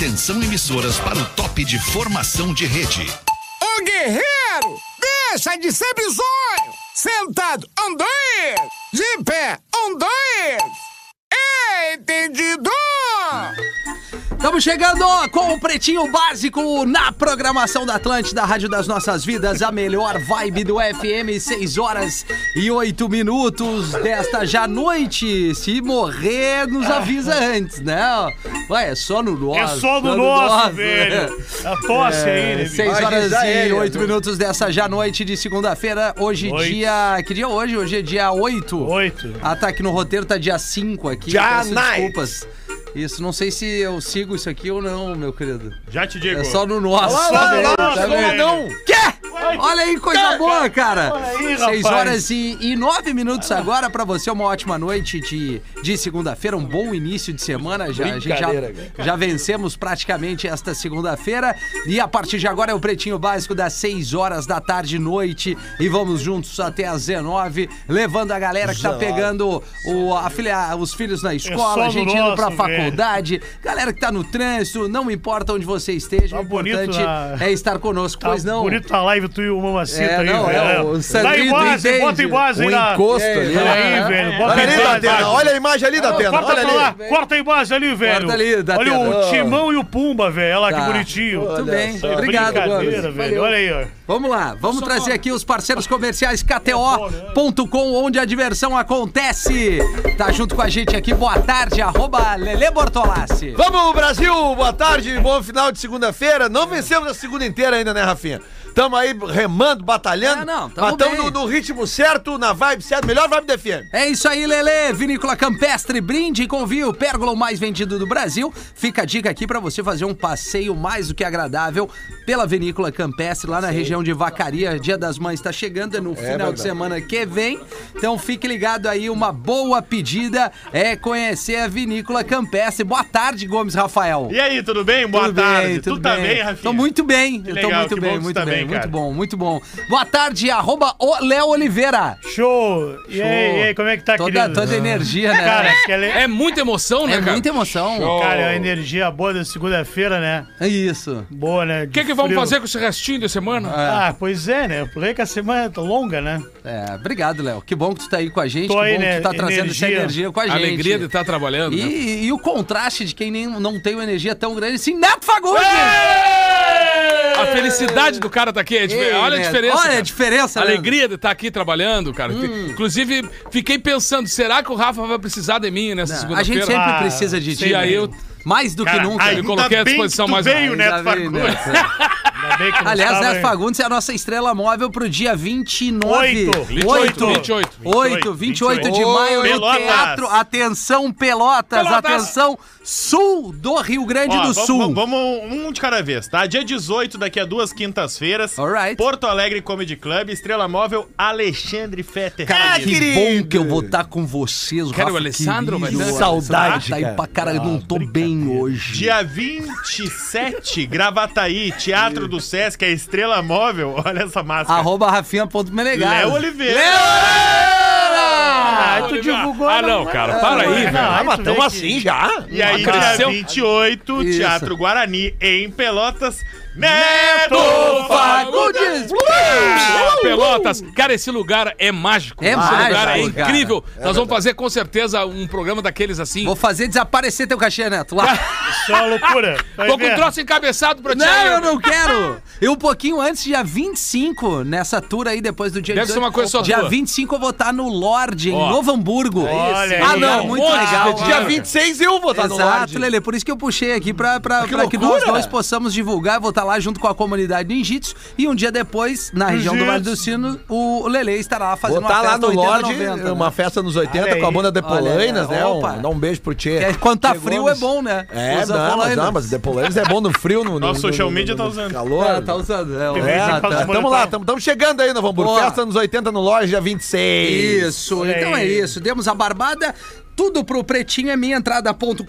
Atenção emissoras para o top de formação de rede. Ô guerreiro, deixa de ser bizonho. Sentado, um. De pé, um, dois. Entendido? Estamos chegando com o Pretinho Básico na programação da Atlântida, Rádio das Nossas Vidas, a melhor vibe do FM, 6 horas e 8 minutos desta já noite. Se morrer, nos avisa antes, né? Ué, é só no nosso. É só no nosso, velho. A tosse aí, né, bicho? 6 Vai horas e ele, 8 né? minutos dessa já noite de segunda-feira. Hoje, Oito. dia. Que dia é hoje? Hoje é dia 8. Oito. Ah, tá aqui no roteiro, tá dia 5 aqui. Já night. desculpas. Isso, não sei se eu sigo isso aqui ou não, meu querido. Já te digo. É só no nosso. Olha lá, olha lá, Tá olha lá, vendo? não. Quê? Olha aí, coisa boa, cara. Aí, horas e, e nove minutos agora pra você, uma ótima noite de, de segunda-feira, um bom início de semana. Já, a gente já, já vencemos praticamente esta segunda-feira. E a partir de agora é o Pretinho Básico das 6 horas da tarde e noite. E vamos juntos até às 19, levando a galera que tá pegando o, a filha, os filhos na escola, só a gente indo pra faculdade, galera que tá no trânsito, não importa onde você esteja, Tá o bonito importante na- é estar conosco, Tá pois não. bonito a live, tu e o Mamacita É, aí, não, velho. é, o Dá Sandrinho em base, bota em base aí na... encosto ali. Olha aí, né? velho. Bota Olha em ali, base. Datena. Olha a imagem ali, Datena. Corta Olha pra lá, ali. corta a imagem ali, velho. Corta ali, Datena. Olha o Timão e o Pumba, velho. Olha lá Tá. que bonitinho. Muito bem, obrigado, velho. Olha aí, ó. Vamos lá, vamos trazer aqui os parceiros comerciais KTO.com, onde a diversão acontece. Tá junto com a gente aqui, boa tarde, arroba Lele Bortolassi. Vamos, Brasil! Boa tarde, bom final de segunda-feira. Não vencemos a segunda inteira ainda, né, Rafinha? Tamo aí remando, batalhando. É, não, tamo mas tamo bem. no, no ritmo certo, na vibe certa, melhor vibe da FM. É isso aí, Lele. Vinícola Campestre, brinde com vinho, pérgola o mais vendido do Brasil. Fica a dica aqui pra você fazer um passeio mais do que agradável pela Vinícola Campestre, lá na região de Vacaria. Dia das Mães tá chegando, é no final de semana que vem. Então fique ligado aí, uma boa pedida é conhecer a Vinícola Campestre. Boa tarde, Gomes Rafael. E aí, tudo bem? Boa Tudo tarde. bem, tu tudo tá bem. bem, Rafinha? Tô muito bem. Eu tô muito que bem, muito tá bem, bem, muito cara. bom, muito bom. Boa tarde, arroba o Léo Oliveira. Show. E aí, e aí, como é que tá, Toda, querido? toda energia, né? Cara. É muita emoção, né, é cara? muita emoção. Cara, é uma energia boa da segunda-feira, né? É isso. Boa, né? O que, que vamos fazer com esse restinho de semana? Ah, pois é, né? Por aí que a semana tá longa, né? É, obrigado, Léo. Que bom que tu tá aí com a gente. Tô que aí, bom né? que tu tá trazendo Energia. essa energia com a A gente. alegria de estar trabalhando. né? E, e o contraste de quem nem, não tem uma energia tão grande assim, Neto Fagundes! A felicidade do cara tá aqui. é Ei, Olha a diferença. Olha a cara. diferença, A Leandro. alegria de estar aqui trabalhando, cara. Inclusive, fiquei pensando, será que o Rafa vai precisar de mim nessa Não, a gente segunda-feira? sempre Ah, precisa de ti. E aí né? eu Mais do que Cara, nunca. aí me coloquei à bem disposição que tu mais veio, uma né? Já Neto vi, Fagundes. Neto. Ainda bem que não Aliás, estava, Neto hein? Fagundes é a nossa estrela móvel pro dia 29. Oito. 28, 28. 8, 28 de maio no Pelotas. Teatro. Atenção, Pelotas. Pelotas. Atenção, sul do Rio Grande Ó, do vamos- Sul. Vamos um de cada vez, tá? Dia 18, daqui a duas quintas-feiras. Alright. Porto Alegre Comedy Club, Estrela Móvel, Alexandre Fetter. Cara, que querido. bom que eu vou estar com vocês, Quero Rafa, o Alessandro, querido. ter. Saudade, Tá aí cara. pra cara, eu não tô bem hoje. Dia 27, Gravataí, Teatro do Sesc, a Estrela Móvel. Olha essa máscara. Arroba rafinha.menegaso. Léo Oliveira. Ah, tu Oliveira. divulgou. Ah, não, cara, para aí, velho. Ah, aí mas tu tamo vê assim já. E aí, dia 28, Isso. Teatro Guarani, em Pelotas. Neto Fagundes! Ah, Pelotas, cara, esse lugar é mágico. É esse mágico, lugar é cara. incrível. Nós vamos fazer com certeza um programa daqueles assim. Vou fazer desaparecer teu cachê, Neto. Lá. Isso é uma loucura. Vai Tô com um troço encabeçado pra ti. Não, aí. eu não quero. E um pouquinho antes, dia 25, nessa tour aí, depois do dia Deve ser uma coisa só Dia tua. 25 eu vou estar no Lorde, em. Novo Hamburgo. Olha ah, não, muito legal. Dia 26 eu vou estar no Exato, Lorde. Lele. Por isso que eu puxei aqui pra, pra, Que pra que nós dois possamos divulgar. Eu vou estar lá junto com a comunidade ninjitsu. E um dia depois, na região do Vale do Sino, o Lele estará lá fazendo estar uma lá festa no 80, Lorde, 90, né? uma festa nos 80 Olha com a banda Depolainas, Olha, né? opa. Um, dá um beijo pro Tchê. É, Quando tá Tchê frio Gomes. é bom, né? É, Usa não, mas, Polainas. não, mas Depolainas é bom no frio, no, no, Nosso no- social no- media no- tá no usando. Calor. Ah, tá usando. É, É, exato. tá- Tamo lá, tamo, tamo chegando aí, Novo Hamburgo. Festa nos 80 no dia 26. Isso, então é isso. Demos a barbada. Tudo pro pretinho é minhaentrada.com.br.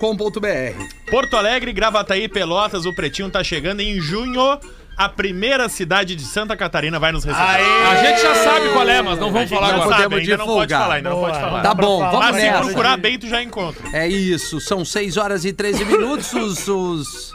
Porto Alegre, Gravataí, Pelotas, o Pretinho tá chegando em junho. A primeira cidade de Santa Catarina vai nos receber. A gente já sabe qual é, mas não vamos falar não agora. sabe, ainda não pode falar, ainda não pode falar. Tá bom, Mas vamos Mas se nessa. procurar bem, tu já encontra. É isso, são 6 horas e 13 minutos. Os, os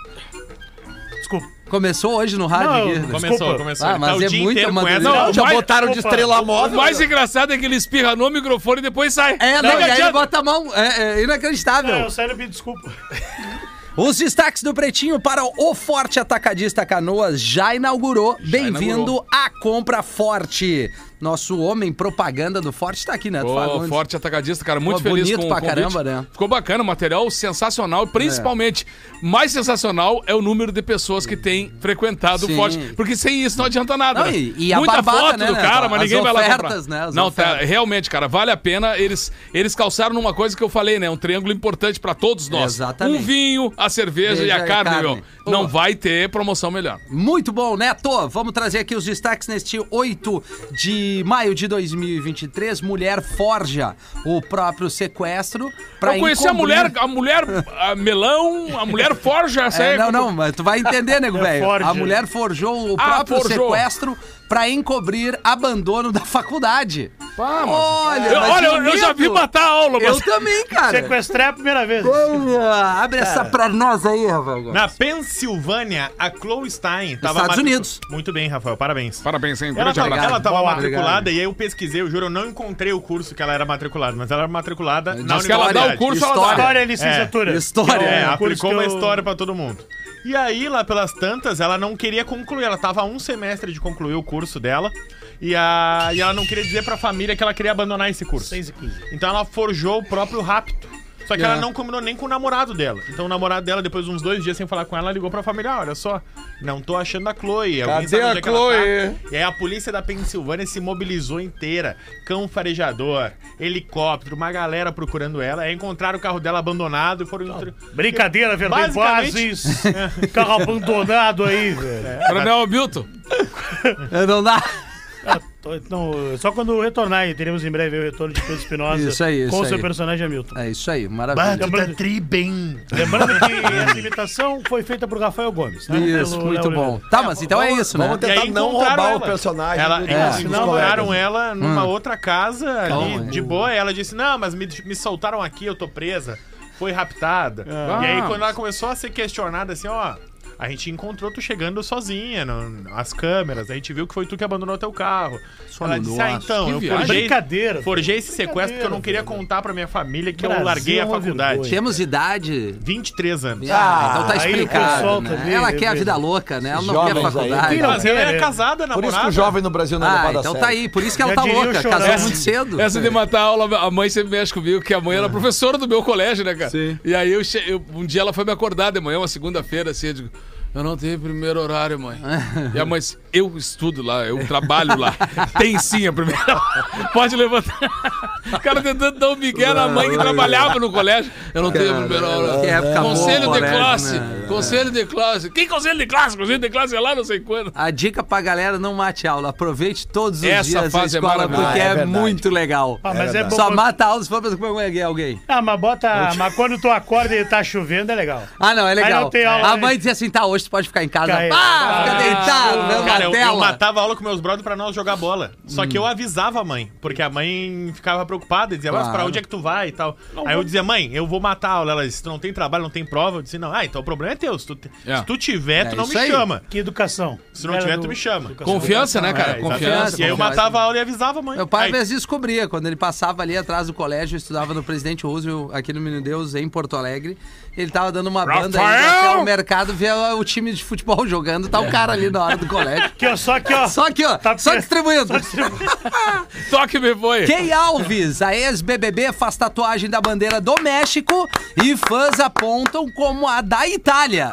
desculpa. Começou hoje no rádio Não, aqui. desculpa. Começou, começou. Ah, mas tá o é essa. madrugada. Não, Já mas- botaram de Opa, estrela O móvel. mais engraçado é que ele espirra no microfone e depois sai. É, não, Não e aí bota a mão. É, é inacreditável. Não, eu sério, me desculpa. Os destaques do Pretinho para o Forte Atacadista Canoas já inaugurou. Bem-vindo à Compra Forte. Nosso homem propaganda do Forte tá aqui, né? Ô, Fagundes. forte atacadista, cara, muito Pô, feliz bonito com pra o convite. caramba, né? Ficou bacana, material sensacional e principalmente, mais sensacional é o número de pessoas que têm frequentado Sim. o Forte, porque sem isso não adianta nada. Não, né? e- e a Muita barbada, foto né, do né? cara, mas As ninguém vai lá ofertas, comprar. né, as Não, tá, ofertas. realmente, cara, vale a pena. Eles eles calçaram numa coisa que eu falei, né? Um triângulo importante pra todos nós. Exatamente. Um vinho, a cerveja e Veja a a carne, carne. meu. Pô. Não vai ter promoção melhor. Muito bom, Neto. Vamos trazer aqui os destaques neste 8 de maio de 2023. Mulher forja o próprio sequestro pra eu conheci a encobrir- mulher, a mulher a melão, a mulher forja essa É, aí. não, não, mas tu vai entender, nego É velho. A mulher forjou o Ah, próprio forjou. sequestro pra encobrir abandono da faculdade. Pá, mas- Olha, Eu, mas olha, eu, eu já vi matar a aula, Eu mas... também, cara. Sequestrar é a primeira vez. Olha, abre essa pra nós aí, Rafael. Na Pensilvânia, a Chloe Stein tava Estados matricu- Unidos. Muito bem, Rafael, parabéns. Parabéns, hein? Ela tava, ela tava Boa, matriculada obrigado. e aí eu pesquisei, eu juro, eu não encontrei o curso que ela era matriculada, mas ela era matriculada na Diz que ela dá o universidade. curso, ela História. dá. História é licenciatura. História. É, um curso aplicou uma eu- história pra todo mundo. E aí, lá pelas tantas, ela não queria concluir. Ela tava a um semestre de concluir o curso dela. E, a, e ela não queria dizer pra família que ela queria abandonar esse curso. 6 e 15. Então ela forjou o próprio rapto. Só que É. ela não combinou nem com o namorado dela. Então o namorado dela, depois de uns dois dias sem falar com ela, ligou pra família: ah, olha só, não tô achando a Chloe. Alguém Cadê a onde é que ela Chloe? tá?" E aí a polícia da Pensilvânia se mobilizou inteira. Cão farejador, helicóptero, uma galera procurando ela. Aí encontraram o carro dela abandonado e foram. entre- Brincadeira, velho. Tem Basicamente- bases. Carro abandonado aí, velho. Coronel Hamilton. Não dá. Então, só quando retornar, aí, teremos em breve o retorno de Pedro Espinosa Isso aí, isso com aí. seu personagem Hamilton. É isso aí, maravilha. Lembrando, tri bem. lembrando que essa imitação foi feita por Rafael Gomes. tá? Isso, Pelo muito Léo bom. Tá, mas então é isso, né? Vamos E tentar não roubar ela. o personagem. Ela, do- eles colegas. ela numa Hum. outra casa ali, Calma, de boa. Ela disse: Não, mas me, me soltaram aqui, eu tô presa. Foi raptada. Ah. E aí, quando ela começou a ser questionada, assim, ó. A gente encontrou tu chegando sozinha, no, as câmeras. A gente viu que foi tu que abandonou teu carro. ela disse: Ah, então, eu viagem. forjei, Brincadeira. forjei esse sequestro porque eu não queria contar pra minha família que eu Brasil larguei é a faculdade. vergonha. Temos idade. 23 anos. Ah, então tá aí o explicado. né? também, Ela né, quer a vida louca, né? Ela não Jovens quer aí, faculdade. tem- Mas ela é É. casada, Por namorada. isso que o jovem no Brasil não é Ah, a então tá aí. Por isso que ela Já tá louca. Casou muito cedo. Essa de matar a aula, a mãe sempre mexe comigo, que a mãe era professora do meu colégio, né, cara? Sim. E aí eu, eu- um dia ela foi me acordar de manhã, uma segunda-feira, assim, eu digo, eu não tenho primeiro horário, mãe. e a mãe disse, eu estudo lá, eu trabalho lá. Tem sim a primeira. Pode levantar. O cara tentando dar um migué na mãe que trabalhava no colégio. Eu não tenho a primeira hora. que época boa, Conselho de colégio, classe. né? Conselho de classe. Que conselho de classe? Conselho de classe é lá, não sei quando. A dica pra galera não mate aula. Aproveite todos os Essa dias a fase é escola, maravilhosa. porque Ah, é é, muito legal. Ah, mas é, bom. Só mata aula se for pra comer alguém. Ah, mas bota. Mas quando tu acorda e tá chovendo, é legal. Ah, não, é Aí legal. não tem aula, a né? mãe dizia assim: tá, hoje tu pode ficar em casa. Pá, fica Ah, deitado, Cara, eu, eu matava aula com meus brothers pra nós jogar bola. Só Hum. que eu avisava a mãe, porque a mãe ficava preocupada e dizia, mas Claro. pra onde é que tu vai e tal. Aí eu dizia, mãe, eu vou matar a aula. Ela disse, tu não tem trabalho, não tem prova. Eu disse, não, ah, então o problema é teu. Se tu, te- É. se tu tiver, É tu não me aí. chama. Que educação. Se não Era tiver, do- tu me chama. educação. Confiança, né, cara? É, Confiança. E aí eu matava a aula e avisava a mãe. Meu pai às vezes descobria, quando ele passava ali atrás do colégio, eu estudava no Presidente Roosevelt, aqui no Menino Deus, em Porto Alegre. Ele tava dando uma banda aí Rafael! até o mercado ver o time de futebol jogando, tá o cara ali na hora do colégio. Aqui, ó, só aqui, ó. Só aqui, ó, Tá só pre- distribuindo. Toque me foi. Key Alves, a ex-BBB, faz tatuagem da bandeira do México e fãs apontam como a da Itália.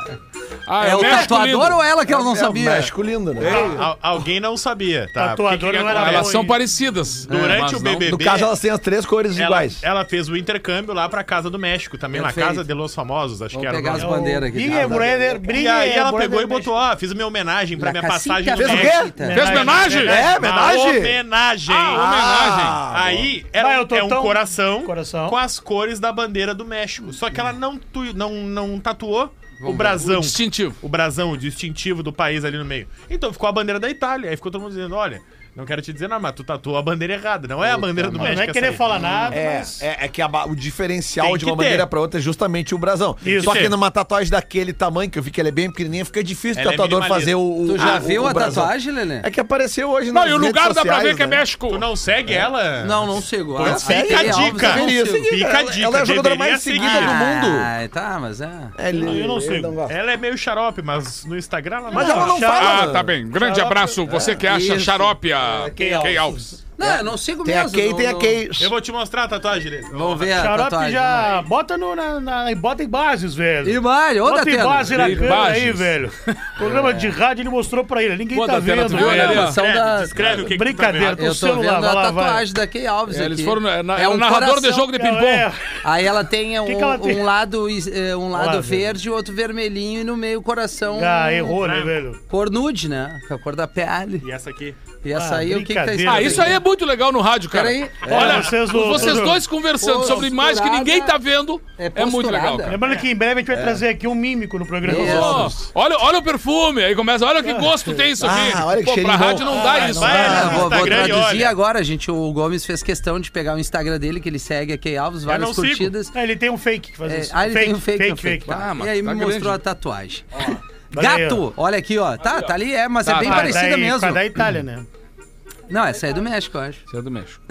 Ah, é o México tatuador lindo. ou ela que ela não É, sabia? México lindo, né? al- alguém não sabia, tá? Tatuador Porque que que não era acontece? Elas são parecidas. Durante mas o não- BBB, No caso, elas têm as três cores ela, iguais. ela fez o intercâmbio lá pra Casa do México, também Perfeito. na Casa de los Famosos, acho Vou que era o pegar nome. as bandeiras aqui. Bringue, brother, E bringue, aí ela brother, pegou e botou, ó, fiz uma minha homenagem pra La minha passagem no Fez o quê? México. Fez homenagem? É, Uma homenagem? homenagem. Ah, Aí era, Vai, eu tô é um tão- coração, Coração. com as cores da bandeira do México. Só que ela não, tu- não, não tatuou o brasão. O distintivo. O brasão, o distintivo do país ali no meio. Então ficou a bandeira da Itália. Aí ficou todo mundo dizendo, olha... Não quero te dizer nada, mas tu tatuou a bandeira errada. Não é a bandeira do Não México. é querer essa aí. falar nada, É, mas... é, é que a ba- o diferencial Tem de que uma ter. bandeira pra outra é justamente o brasão. Isso. Só que numa tatuagem daquele tamanho, que eu vi que ela é bem pequenininha, fica difícil o Ela é tatuador minimalista. fazer o, Tu já o- viu o a brasão. tatuagem, Lelê? É que apareceu hoje Não, nas e o redes lugar dá pra sociais, ver que é né? México. Tu não segue ela? Não, não sigo. Pois Ah, fica a Key dica. Alves, eu não Deveria sigo. seguir. Fica a Ela- dica, Ela é a jogadora deveria mais seguir. seguida do mundo. Ah, tá, mas é. É, ele- eu não ele sigo. gosta. Ela é meio xarope, mas no Instagram ela Mas ela não Xarope. fala. Ah, tá bem. Grande abraço. Você que acha Isso. xarope a Key Key Alves. Alves. Não, eu não sigo Tem a mesmo. Kay, não- tem a não- Kay. Eu vou te mostrar a tatuagem dele. Vamos ver a Xarope tatuagem. já bota, no, na, na- bota em bases, velho. E vai, ô Bota em Datena. base na câmera aí, Imagens. velho. Programa de rádio ele mostrou pra ele. Ninguém Pô, tá Datena, vendo, tu viu velho. ali, ó? São Descreve, da- descreve o que que tu tá Brincadeira, vendo. tô- Eu tô celular, vendo vai a lá, vai. tatuagem da Key Alves É, aqui. eles foram na- na- é um o narrador de coração. jogo de ping-pong. É, Aí ela tem um, que que ela tem? um lado, eh, um lado verde e outro vermelhinho e no meio coração Ah, errou, né, velho? cor nude, né? Com a cor da pele. E essa aqui? E essa Ah, aí, o que que tá brincadeira. Ah, isso aí é muito legal no rádio, cara. Peraí. Olha, vocês vocês, do- dois conversando Pô, sobre imagens que ninguém tá vendo É é, muito legal, cara. Lembrando que em breve a gente vai trazer aqui um mímico no programa. Isso. Ó, olha, olha o perfume, aí começa, olha que gosto tem isso aqui. Ah, olha que Pô, pra cheirinho rádio bom. não dá Ah, isso. vai, né? né? Ah, no vou, vou Instagram e traduzir olha. agora, gente. O Gomes fez questão de pegar o Instagram dele, que ele segue a Key Alves, várias não curtidas. Ah, ele tem um fake que faz É, isso. ah, ele tem um fake, fake, fake. Ah, mas e aí tá me mostrou a tatuagem. Aí, Gato, olha aqui, ó. Tá, tá ali, é, mas é Tá, bem tá. parecida daí, mesmo. Da Itália, né? Não, essa aí é do México, eu acho. Você é do México.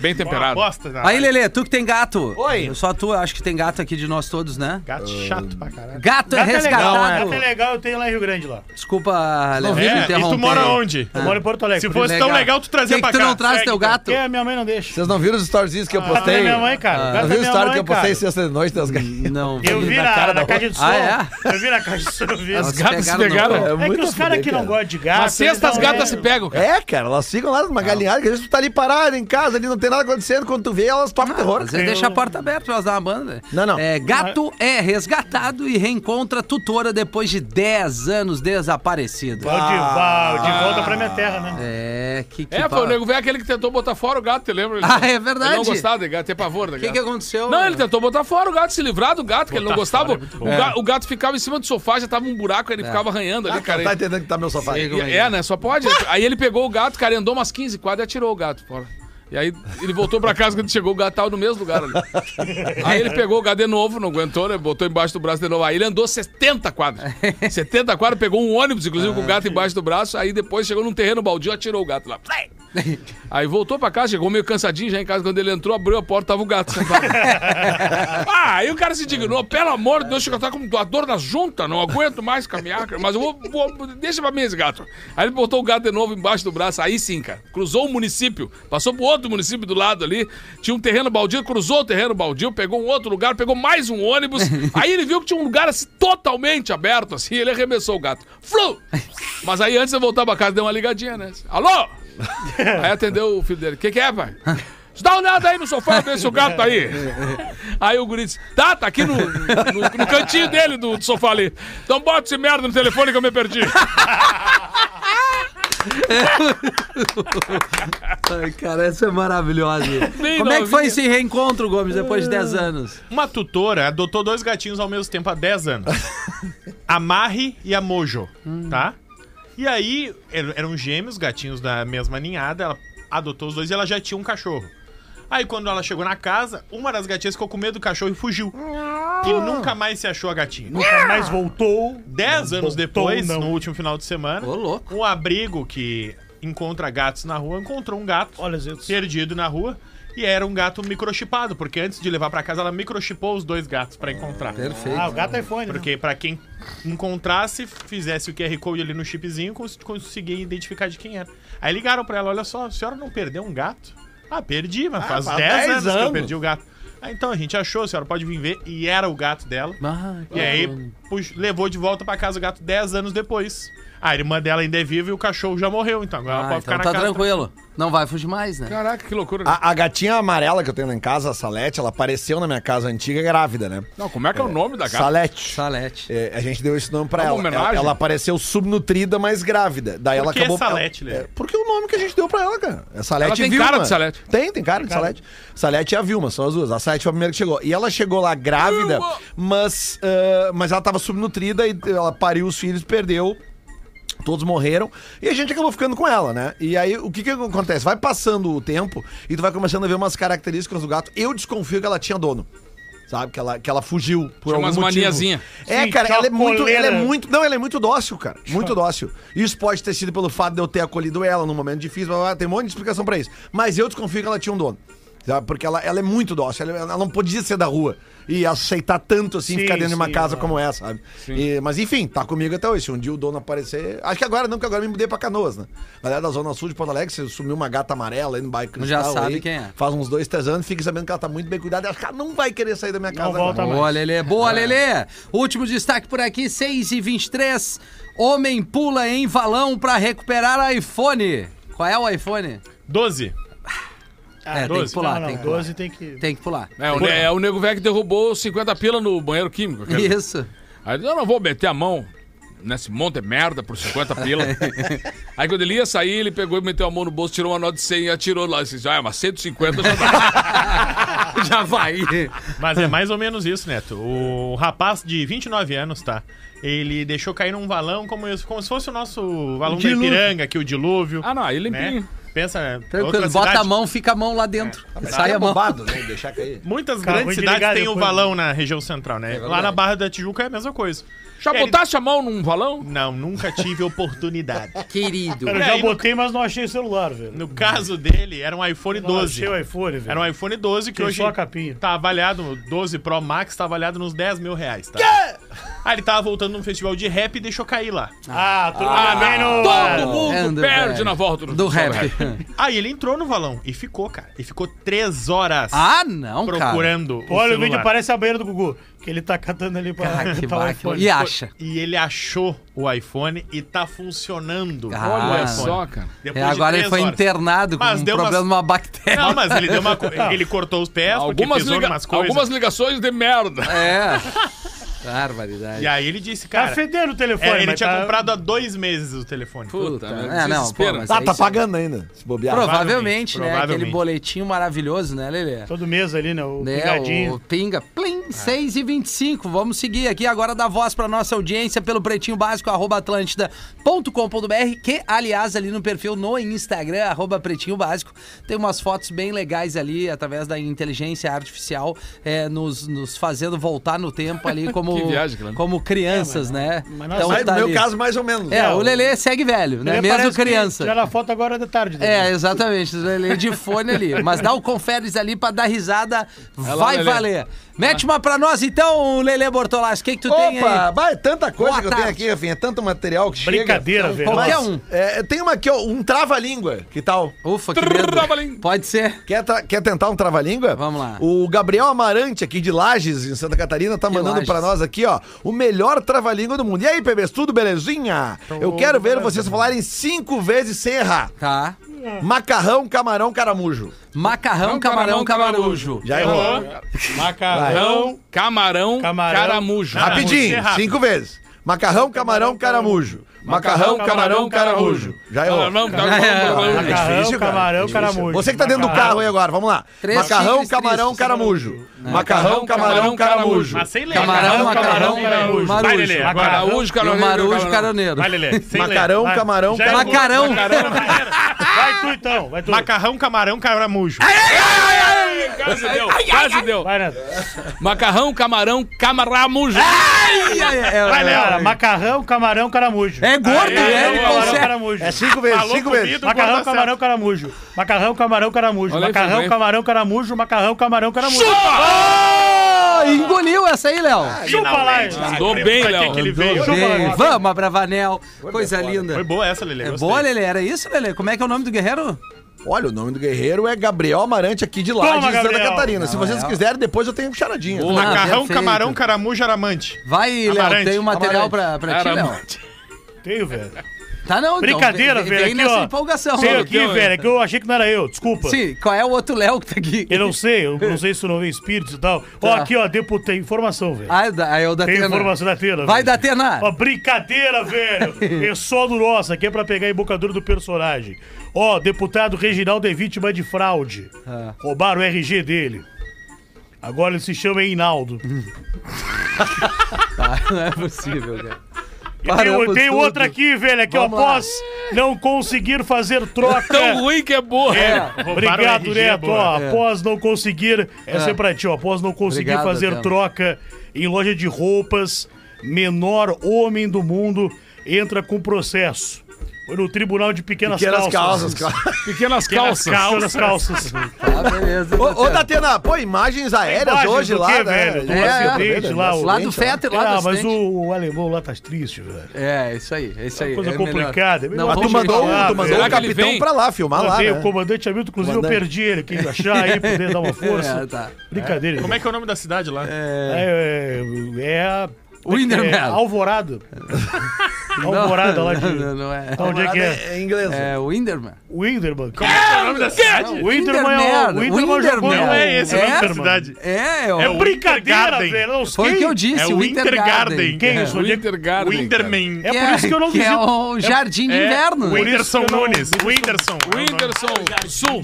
Bem temperado. bosta. né? Aí, Lelê, tu que tem gato. Oi. Só tu, acho que tem gato aqui de nós todos, né? Gato chato pra caralho. Gato, é é legal, resgatado. gato é legal, eu tenho lá em Rio Grande lá. Desculpa, Lelê, É, e interromper. tu mora onde? Eu moro em Porto Alegre. Se fosse isso. tão Legal. legal, tu trazia Por que pra que tu cá. não traz Segue, teu então. gato? Porque a minha mãe não deixa. Vocês não viram os storyzinhos que eu gato é postei? minha mãe, cara. O Ah. gato Não é viu o minha story mãe, que eu postei cara. sexta de noite das galinhas? Não. Eu vi na cara na, da caixa de som. Ah, é? Eu vi na caixa de som. eu vi. Elas As gatas se pegaram no- pegaram. É É que muito os caras fuder, que não cara. gostam de gato. Na sexta as não gatas é- se pegam, cara. É, cara, elas ficam lá numa galinhada, que às vezes tu tá ali parado em casa, ali não tem nada acontecendo, quando tu vê, elas tocam terror. Às vezes deixa a porta aberta pra elas dar uma banda. Não, não. É, gato é resgatado e reencontra tutora depois de 10 anos desaparecido. Valdival, de volta pra minha terra, né? É, que que É, foi o nego velho aquele que tentou botar fora o gato, você lembra? Ele- Ah, é verdade. Ele não gostava de gato, tem pavor da O que, gato. que aconteceu? Não, ele tentou botar fora o gato, se livrar do gato, que ele não gostava. é o, ga- o gato ficava em cima do sofá, já tava um buraco, ele ficava arranhando ali, Ah, cara. tá entendendo que tá meu sofá. E- É, né? Só pode. Aí ele pegou o gato, cara, andou umas 15 quadras e atirou o gato fora. E aí ele voltou pra casa quando chegou, o gato tava no mesmo lugar ali. Aí ele pegou o gato de novo, não aguentou, né? Botou embaixo do braço de novo. Aí ele andou 70 quadras. 70 quadras, pegou um ônibus, inclusive, com o gato embaixo do braço. Aí depois chegou num terreno baldio, atirou o gato lá. Aí voltou pra casa, chegou meio cansadinho já em casa. Quando ele entrou, abriu a porta, tava o gato sentado. ah, aí o cara se dignou, pelo amor de Deus, chega a estar com a dor na junta, não aguento mais caminhar, mas eu vou, vou- deixa pra mim esse gato. Aí ele botou o gato de novo embaixo do braço, aí sim, cara, cruzou o município, passou pro outro município do lado ali, tinha um terreno baldio, cruzou o terreno baldio, pegou um outro lugar, pegou mais um ônibus, aí ele viu que tinha um lugar assim, totalmente aberto, assim, ele arremessou o gato. Flu! Mas aí antes de eu voltar pra casa, deu uma ligadinha, né? Alô? Aí atendeu o filho dele. O que, que é, pai? Dá uma olhada aí no sofá, vê se o gato tá aí. Aí o guri disse: Tá, tá aqui no, no, no cantinho dele do, do sofá ali. Então bota esse merda no telefone que eu me perdi. Ai, cara, essa é maravilhosa. Bem Como é que foi novinha. esse reencontro, Gomes, depois de 10 anos? Uma tutora adotou dois gatinhos ao mesmo tempo há 10 anos. A Marri e a Mojo, tá? E aí, er- eram gêmeos, gatinhos da mesma ninhada. Ela adotou os dois e ela já tinha um cachorro. Aí, quando ela chegou na casa, uma das gatinhas ficou com medo do cachorro e fugiu. E nunca mais se achou a gatinha. Nunca mais voltou. Dez anos Voltou, depois, não. no último final de semana, Ô, louco. um abrigo que encontra gatos na rua encontrou um gato Olha, perdido na rua. E era um gato microchipado, porque antes de levar pra casa, ela microchipou os dois gatos pra encontrar. Perfeito. Ah, o gato é iPhone. né? Porque pra quem encontrasse, fizesse o QR Code ali no chipzinho, cons conseguia identificar de quem era. Aí ligaram pra ela, olha só, a senhora não perdeu um gato? Ah, perdi, mas faz faz 10 10 anos, que eu anos. perdi o gato. Ah, então a gente achou, a senhora pode vir ver, e era o gato dela. Ah, E aí pux- levou de volta pra casa o gato 10 anos depois. A irmã dela ainda é viva e o cachorro já morreu, então agora ela Ah, pode então ficar tá na casa. tranquilo. Não vai fugir mais, né? Caraca, que loucura. A, a gatinha amarela que eu tenho lá em casa, a Salete, ela apareceu na minha casa antiga grávida, né? Não, como é que é o nome da gata? Salete. Salete. É, a gente deu esse nome pra É uma ela. homenagem? ela. Ela apareceu subnutrida, mas grávida. Daí Por ela que acabou. Salete, ela- Lelê? é, Porque é o nome que a gente deu pra ela, cara. É Salete Ela tem e Vilma. cara de Salete. Tem, tem cara de Salete. Salete e a Vilma, são as duas. A Salete foi a primeira que chegou. E ela chegou lá grávida, Vilma! mas, ah, mas ela tava subnutrida e ela pariu os filhos, perdeu. Todos morreram e a gente acabou ficando com ela, né? E aí o que que acontece? Vai passando o tempo e tu vai começando a ver umas características do gato. Eu desconfio que ela tinha dono. Sabe? Que ela, que ela fugiu por Tinha algum umas maniazinha. É, Sim, cara, ela é muito, ela é muito, não, ela é muito dócil, cara. Muito dócil. Isso pode ter sido pelo fato de eu ter acolhido ela num momento difícil, blá, blá, blá, tem um monte de explicação pra isso. Mas eu desconfio que ela tinha um dono. Sabe? Porque ela, ela é muito dócil, ela, ela não podia ser da rua e aceitar tanto assim Sim, ficar dentro de uma sim, casa é. como essa, sabe? E- mas enfim, tá comigo até hoje. Se um dia o dono aparecer. Acho que agora não, porque agora eu me mudei pra Canoas, né? Galera da Zona Sul de Porto Alegre, você sumiu uma gata amarela aí no bairro Cristal. Já sabe aí, quem é. Faz uns dois, três anos, fique sabendo que ela tá muito bem cuidada. Acho que ela não vai querer sair da minha casa. volta agora. mais. Boa, Lelê. Boa, Lelê. Último destaque por aqui, 6 e 23 Homem pula em valão pra recuperar iPhone. Qual é o iPhone? 12. É, tem que 12. pular, não, não, tem que pular. 12 tem que... Tem que pular. É, o, ne- é o nego velho que derrubou 50 pila no banheiro químico. aquele. Isso. Aí ele, eu não vou meter a mão nesse monte de merda por 50 pila. Aí quando ele ia sair, ele pegou e meteu a mão no bolso, tirou uma nota de 100 e atirou lá. Ele disse, ah, mas 150 já dá. Já vai. Mas é mais ou menos isso, Neto. O rapaz de 29 anos, tá? Ele deixou cair num valão como, isso- como se fosse o nosso valão da. Ipiranga, aqui, o dilúvio. ah, não, aí né? Pensa. Tranquilo, outra bota cidade- a mão, fica a mão lá dentro. Sai É a mão. bobado, né? Deixar cair. Muitas Carro grandes de cidades têm um depois, valão na região central, né? Lá na Barra da Tijuca é a mesma coisa. Já Ele- botasse a mão num valão? Não, nunca tive oportunidade. Querido. Eu É, já no- botei, mas não achei celular, velho. No caso dele, era um iPhone Não 12. achei o iPhone, velho. Era um iPhone 12 que Tem hoje só a capinha. tá avaliado, o 12 Pro Max tá avaliado nos 10 mil reais, tá? Aí ele tava voltando num festival de rap e deixou cair lá. Ah, tudo bem no... Todo mundo Ando, perde velho. na volta do, Do rap. Aí ele entrou no valão e ficou, cara. E ficou três horas Ah, não, cara. procurando Olha, o vídeo parece a banheira do Gugu. Que ele tá catando ali pra Ah, que máquina. iPhone. E acha. E ele achou o iPhone e tá funcionando Ah. Olha só, cara. Depois É, agora ele foi horas. internado com Mas um deu problema umas- numa bactéria. Não, mas ele deu uma. ele cortou os pés Algumas, liga- algumas ligações de merda. É. Barbaridade. E aí ele disse, Tá cara. fedendo o telefone, é, ele tinha tá- comprado há dois meses o telefone. Puta, Puta, é, não, pô, mas Ah, aí tá sim. pagando ainda. Se bobear. Provavelmente, né? Aquele provavelmente. boletinho maravilhoso, né, Lelê? Todo mês ali, né? O Né, pingadinho. o Pinga, plim, 6 e 25 Vamos seguir aqui agora dar voz pra nossa audiência pelo pretinho básico, arroba atlântida.com.br, que, aliás, ali no perfil no Instagram, arroba pretinho básico, tem umas fotos bem legais ali, através da inteligência artificial, é, nos, nos fazendo voltar no tempo ali como, Que viagem, né? como crianças, né? mas nós- Mas tá no meu ali. caso, mais ou menos. É, o Lelê segue velho, né? Mesmo criança. Tiraram a foto agora de tarde. dele. É, exatamente. Ele de fone ali. Mas dá o conferes ali pra dar risada. lá, Vai Lelê. valer. Mete uma pra nós então, Lelê Bortolassi. O que, que tu tem aí? Opa, vai, tanta coisa Boa que eu tenho tarde. aqui, Rafinha. Tanto material que Brincadeira, chega. velho. Qualquer um. é, tem uma aqui, ó, um trava-língua. Que tal? Ufa, que medo. Trava-língua. Pode ser. Quer, tra- quer tentar um trava-língua? Vamos lá. O Gabriel Amarante, aqui de Lages, em Santa Catarina, tá Que mandando Lages? pra nós aqui, ó, o melhor trava-língua do mundo. E aí, bebês, tudo belezinha? Eu quero ver vocês falarem cinco vezes sem errar. Tá. Macarrão, camarão, caramujo. Macarrão, camarão, camarão, camarujo. Já errou. Macarrão. Camarão, Camarão. caramujo. Rapidinho, é cinco vezes. Macarrão, camarão, caramujo. Macarrão, camarão, caramujo. Já errou. Camarão, É, camarão, É Macarrão, difícil, cara. camarão, É difícil. caramujo. Você que tá dentro do Macarrão. carro aí agora, vamos lá. Três Macarrão, camarão, caramujo. Macarrão, camarão, caramujo. Mas sem ler. Camarão, macarão, Camarão, marujo. Marujo, caroneiro. Macarão, camarão, caramujo. Macarão. Vai tu então, vai tu. Macarrão, camarão, caramujo. Quase deu, quase deu. Macarrão, camarão, camaramujo. Vai, Léo. Macarrão, camarão, caramujo. É gordo, Aí, né? aí, Ele camarão, consegue. caramujo. É cinco vezes, Falou cinco comigo, vezes. Macarrão, camarão, caramujo. Macarrão, camarão, caramujo. Olha aí, Macarrão, camarão, caramujo. Macarrão, camarão, caramujo. Oh, engoliu essa aí, Léo. Chupa lá. Finalmente. Mandou Pra bem, que Léo. que ele veio? Chupa lá. bem. Vamos, Abravanel. Coisa linda. Foi boa essa, Lelê. É gostei. boa, Lelê? Era isso, Lelê? Como é que é o nome do guerreiro? Olha, o nome do guerreiro é Gabriel Amarante aqui de Lages, Toma, Santa Gabriel. Catarina. Se vocês é. quiserem, depois eu tenho charadinha. Boa. Macarrão, perfeito. camarão, caramujo, aramante. Vai, Léo, Amarante. tem um material Amarante. pra, pra ti, Léo. Aramante. Tenho, velho. Tá não, então, Brincadeira, vem, velho. Vem Aqui, nessa ó. empolgação. Tenho aqui, velho. É que eu achei que não era eu. Desculpa. Sim, qual é o outro Léo que tá aqui? Eu não sei, eu não sei se tu não vê espíritos e tal. Ó, Tá. aqui, ó, deputado, informação, velho. Ah, da- aí é o da Tem Atena. informação da Atena. Vai velho. da Atena. Ó, brincadeira, velho. É só do nosso, aqui é pra pegar a embocadura do personagem. Ó, deputado Reginaldo é vítima de fraude. Ah. Roubaram o RG dele. Agora ele se chama Einaldo. Tá, não é possível, cara. E tem, Paramos tem tudo. outra aqui, velho, aqui, ó. Após não conseguir fazer troca. Tão ruim que é boa. Roubaram Obrigado, o RG, Neto. boa. Ó, após não conseguir. Essa é pra ti, ó. Após não conseguir Obrigado, fazer troca em loja de roupas, menor homem do mundo entra com processo. Foi no Tribunal de Pequenas, Pequenas Calças. calças, cara. Pequenas Calças. calças. calças. Tá, beleza. Ô, ô Datena, pô, imagens aéreas Imagens hoje lá, quê, né? velho? Do É, acidente é, lá. o- Lá do Fetter, lá Ah, do mas acidente. o, o alemão lá tá triste, velho. É, isso aí, é isso aí. Coisa é melhor. complicada. Não, Mas tu mandou, falar, tu mandou o capitão pra lá, filmar lá, né? o comandante Hamilton, inclusive eu perdi ele. Quem achar aí, poder dar uma força. É, tá. Brincadeira. Como é que é o nome da cidade lá? É, é, é a. Windermere. É Alvorada. Alvorada lá de. Não, não é. Onde é que é? É inglês. É o Winderman. Winderman. Como é é o nome da cidade? Winderman é o Winderman. Windermere. Não é esse o nome da Winderman. cidade. É, É o Brincadeira, Wintergarten. velho. Não, Foi o que eu disse, É o. Wintergarten. Quem é isso? É Wintergarten. Winterman. É por isso que eu não que é visito. o Jardim de É, Inverno. Por não- Nunes. Whindersson. é o nome. Whindersson Sul.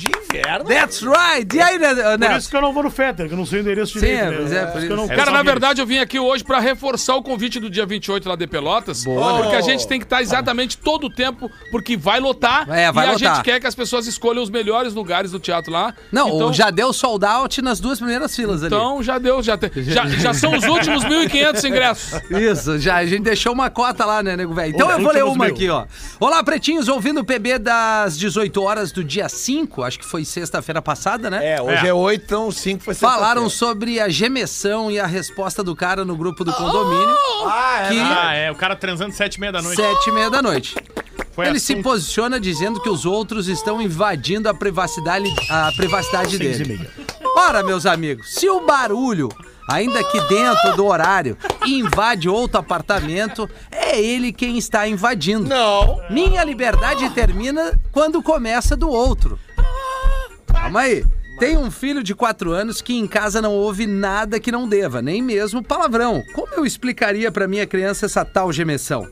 That's right. E aí, né, Por Neto? isso que eu não vou no Fetter, que eu não sei o endereço Sim, direito. é, né? é, por isso. Cara, na verdade, eu vim aqui hoje pra reforçar o convite do dia 28 lá de Pelotas. Porque a gente tem que estar exatamente todo o tempo, porque vai lotar. É, vai e a lotar. gente quer que as pessoas escolham os melhores lugares do teatro lá. Não, então, já deu sold out nas duas primeiras filas ali. Então já deu, já, tem, já, já são os últimos 1.500 ingressos. Isso, já, a gente deixou uma cota lá, né, nego velho? Então Os eu vou ler uma mil. aqui, ó. Olá, pretinhos, ouvindo o PB das 18 horas do dia 5, acho que foi sexta-feira passada, né? É, hoje é 8, então 5 foi sexta-feira. Falaram sobre a gemessão e a resposta do cara no grupo do condomínio, Ah, é. que Ah, é. O cara transando sete e meia da noite. sete e meia da noite. Foi Ele se assunto. posiciona dizendo que os outros estão invadindo a privacidade, a privacidade e dele. meia. Ora, meus amigos, se o barulho, ainda que dentro do horário, invade outro apartamento, é ele quem está invadindo. Não. Minha liberdade termina quando começa do outro. Calma aí. Tem um filho de 4 anos que em casa não ouve nada que não deva, nem mesmo palavrão. Como eu explicaria pra minha criança essa tal gemessão?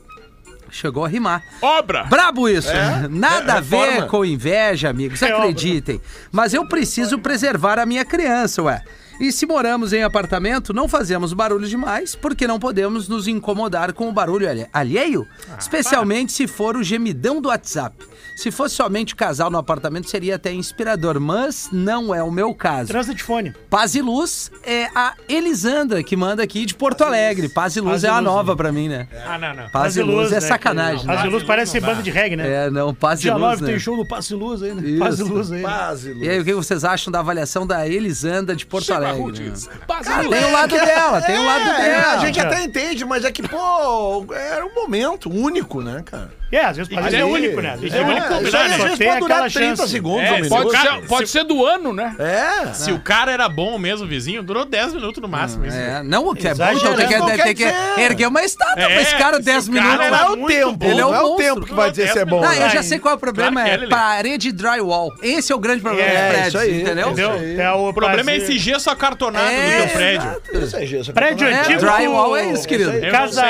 Chegou a rimar. Obra! Brabo isso. Nada É, a ver reforma. com inveja, amigos. É Acreditem. Mas eu preciso preservar a minha criança, ué. E se moramos em apartamento, não fazemos barulho demais, porque não podemos nos incomodar com o barulho alhe- alheio, especialmente se for o gemidão do WhatsApp. Se fosse somente o casal no apartamento, seria até inspirador, mas não é o meu caso. Transa de fone. Paz e Luz é a Elisandra que manda aqui de Porto Alegre. Paz e Luz Paz e é a Luz, nova né? pra mim, né? Ah, não, não. Paz e Luz é né, sacanagem. Paz e Luz parece banda de reggae, né? É, não, Paz e Dia Luz, 9 né? tem show do Passe Luz aí, né? Isso. Passe Luz aí. Quase, E aí, o que vocês acham da avaliação da Elisandra de Porto Alegre? né? Paz e Ah, luz. tem o lado dela, tem o lado É, dela. a gente até entende, mas é que, pô, era um momento único, né, cara? É, às vezes parece aí- é único, né? Às vezes É, é único, isso aí, né? às Só vezes tem pode durar aquela 30 chance. segundos, É, um. Pode, Cara, ser, pode se- ser do ano, né? É. Se o cara era bom mesmo, vizinho, durou 10 minutos no máximo. É, não, o que é bom, então tem que, Não tem que erguer uma estátua É, pra esse cara se 10 o cara minutos. era Não é o tempo. Ele é um não é o tempo que vai dizer se é bom. Não, né? eu já sei qual é o problema, é é, parede drywall. Esse é o grande problema É, dos prédios, isso aí, entendeu? É o O problema é esse gesso acartonado É, no teu prédio. Isso aí, Jesus. Prédio É, antigo. drywall é isso, querido. Casa.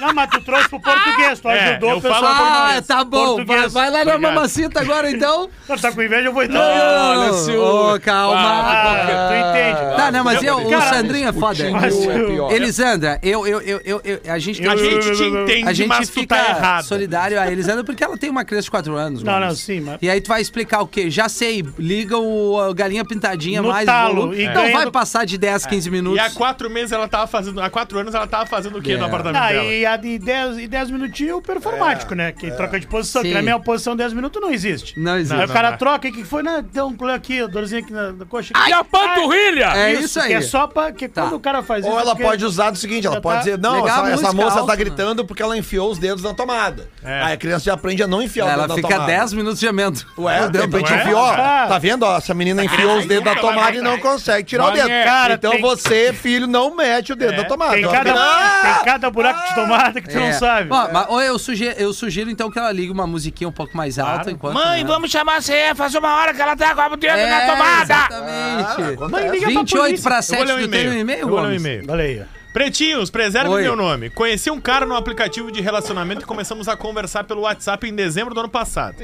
Não Não, mas tu trouxe pro português, tu É, ajudou eu o pessoal. falo Ah, português. tá bom. Vai, vai lá na Obrigado. mamacita agora, então. Não, tá com inveja, eu vou então. Olha, Ô, senhor. calma. Ah, tu entende. Tá, não, mas eu, o Cara, Sandrinho é foda. Mas é. Elisandra, eu, eu, eu, eu, eu- a gente A gente te entende, A gente mas tu fica tá errado. solidário a Elisandra porque ela tem uma criança de 4 anos. Não, mano. não, sim, mas- E aí tu vai explicar o quê? Já sei, liga o galinha pintadinha No mais talo, e Não vai passar de 10, 15 minutos. E há quatro meses ela tava fazendo. Há quatro anos ela tava fazendo o quê É. no apartamento Ah, dela? E a de 10, e 10 minutinhos o performático, né? Que troca de posição. Sim. Que na minha posição 10 minutos não existe. Não existe. Aí o cara não. troca, e o que foi? Não, deu um problema aqui, dorzinha aqui na, na coxa. E a panturrilha? É isso aí. Que é só pra. Que Tá. quando o cara faz isso. Ou ela pode usar do seguinte, ela pode tá dizer, não, legal essa, essa moça alta, tá né? gritando porque ela enfiou os dedos na tomada. É. Aí a criança já aprende a não enfiar o Ela dedo fica na tomada. 10 minutos gemendo. Ué, de repente enfiou, ó, Ah. tá vendo, ó, essa menina enfiou os dedos na tomada e não consegue tirar o dedo. é. Cara, então tem- você, filho, não mete o dedo na tomada. Tem Ela cada, fica, "Ah!" tem cada buraco de tomada que tu É. não sabe. Ó, mas, ou eu, sugiro, eu sugiro então que ela ligue uma musiquinha um pouco mais alta enquanto. Mãe, né? vamos chamar a CE, faz uma hora que ela tá com o dedo É, na tomada. Exatamente. acontece. Mãe, liga pra 28 polícia. para Eu vou 7 ler um tem um e-mail. e-mail, Eu vou ler um Gomes? e-mail. Olha aí. ó. Pretinhos, preserve Oi. meu nome. Conheci um cara no aplicativo de relacionamento e começamos a conversar pelo WhatsApp em dezembro do ano passado.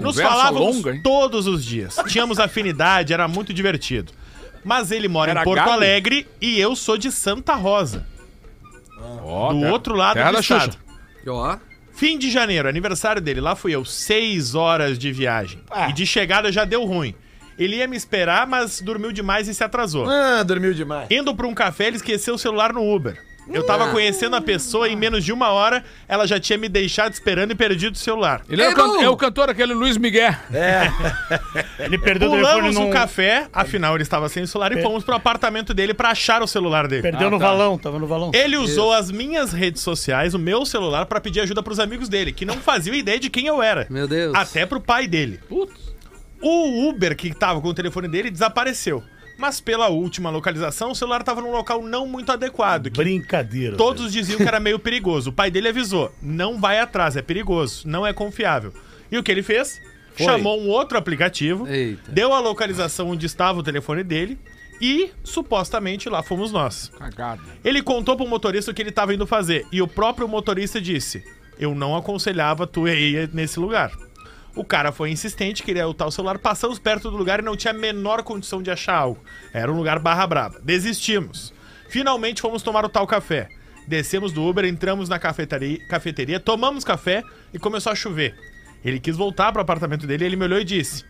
Nos conversa falávamos longa, hein? todos os dias. Tínhamos afinidade, era muito divertido. Mas ele mora Era em Porto? Alegre e eu sou de Santa Rosa. Ó, do terra- outro lado terra do da estado. Xuxa. Ó. Fim de janeiro, aniversário dele. Lá fui eu, seis horas de viagem. Ah. E de chegada já deu ruim. Ele ia me esperar, mas dormiu demais e se atrasou. Ah, dormiu demais. Indo pra um café, ele esqueceu o celular no Uber. Eu tava conhecendo a pessoa e em menos de uma hora ela já tinha me deixado esperando e perdido o celular. Ele é o, can- é o cantor aquele Luiz Miguel. Ele perdeu o telefone Pulamos num... um café, afinal ele estava sem celular, e fomos pro apartamento dele pra achar o celular dele. Perdeu Ah, no tá. valão, tava no valão. Ele usou as minhas redes sociais, o meu celular, pra pedir ajuda pros amigos dele, que não faziam ideia de quem eu era. Meu Deus. Até pro pai dele. O Uber que tava com o telefone dele desapareceu. Mas pela última localização, o celular tava num local não muito adequado. Que Brincadeira. todos diziam que era meio perigoso. O pai dele avisou: não vai atrás, é perigoso, não é confiável. E o que ele fez? Chamou um outro aplicativo, Eita. deu a localização onde estava o telefone dele e supostamente lá fomos nós. Cagado. Ele contou pro motorista o que ele estava indo fazer e o próprio motorista disse: Eu não aconselhava tu ir nesse lugar. O cara foi insistente, queria o tal celular, passamos perto do lugar e não tinha a menor condição de achar algo. Era um lugar barra braba. Desistimos. Finalmente fomos tomar o tal café. Descemos do Uber, entramos na cafeteria, cafeteria tomamos café e começou a chover. Ele quis voltar pro apartamento dele ele me olhou e disse: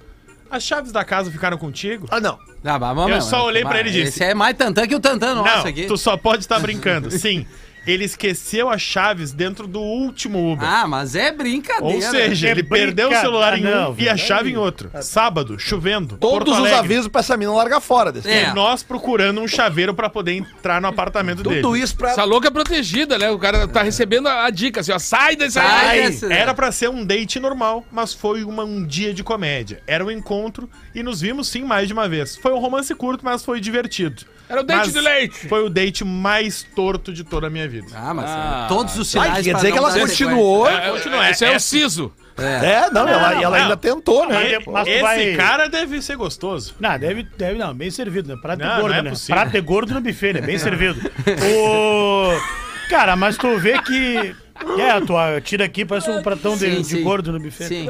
As chaves da casa ficaram contigo? Ah, não. Ah, mas, mas, Eu só olhei pra mas ele e disse- Esse é mais tantã que o tantã nosso não, aqui. tu só pode estar brincando. Sim, ele esqueceu as chaves dentro do último Uber. Ah, mas é brincadeira. Ou seja, É ele perdeu o celular em Ah, não, um e a chave em outro. Sábado, chovendo. Todos Porto os avisos pra essa mina largar fora desse. É. E nós procurando um chaveiro pra poder entrar no apartamento dele. Tudo isso pra. Essa louca é protegida, né? O cara tá recebendo a, a dica, assim, ó. Sai desse Sai aí. desse- Era pra ser um date normal, mas foi uma- um dia de comédia. Era um encontro e nos vimos sim mais de uma vez. Foi um romance curto, mas foi divertido. Era o date Mas de leite. Foi o date mais torto de toda a minha vida. Ah, mas Ah. todos os sinais Ai, quer dizer que ela dar continuou. É, continua, Esse é, é- o siso. É, não, ela, e ela não. ainda tentou, né? Mas Esse vai- cara deve ser gostoso. Não, deve, deve não, bem servido, né? Prato Não, de gordo, não é né? possível. Prato de gordo no buffet, né? Bem servido. O... Cara, mas tu vê que... É, tu ah, tira aqui, parece um pratão de, Sim, de sim. gordo no buffet. Sim.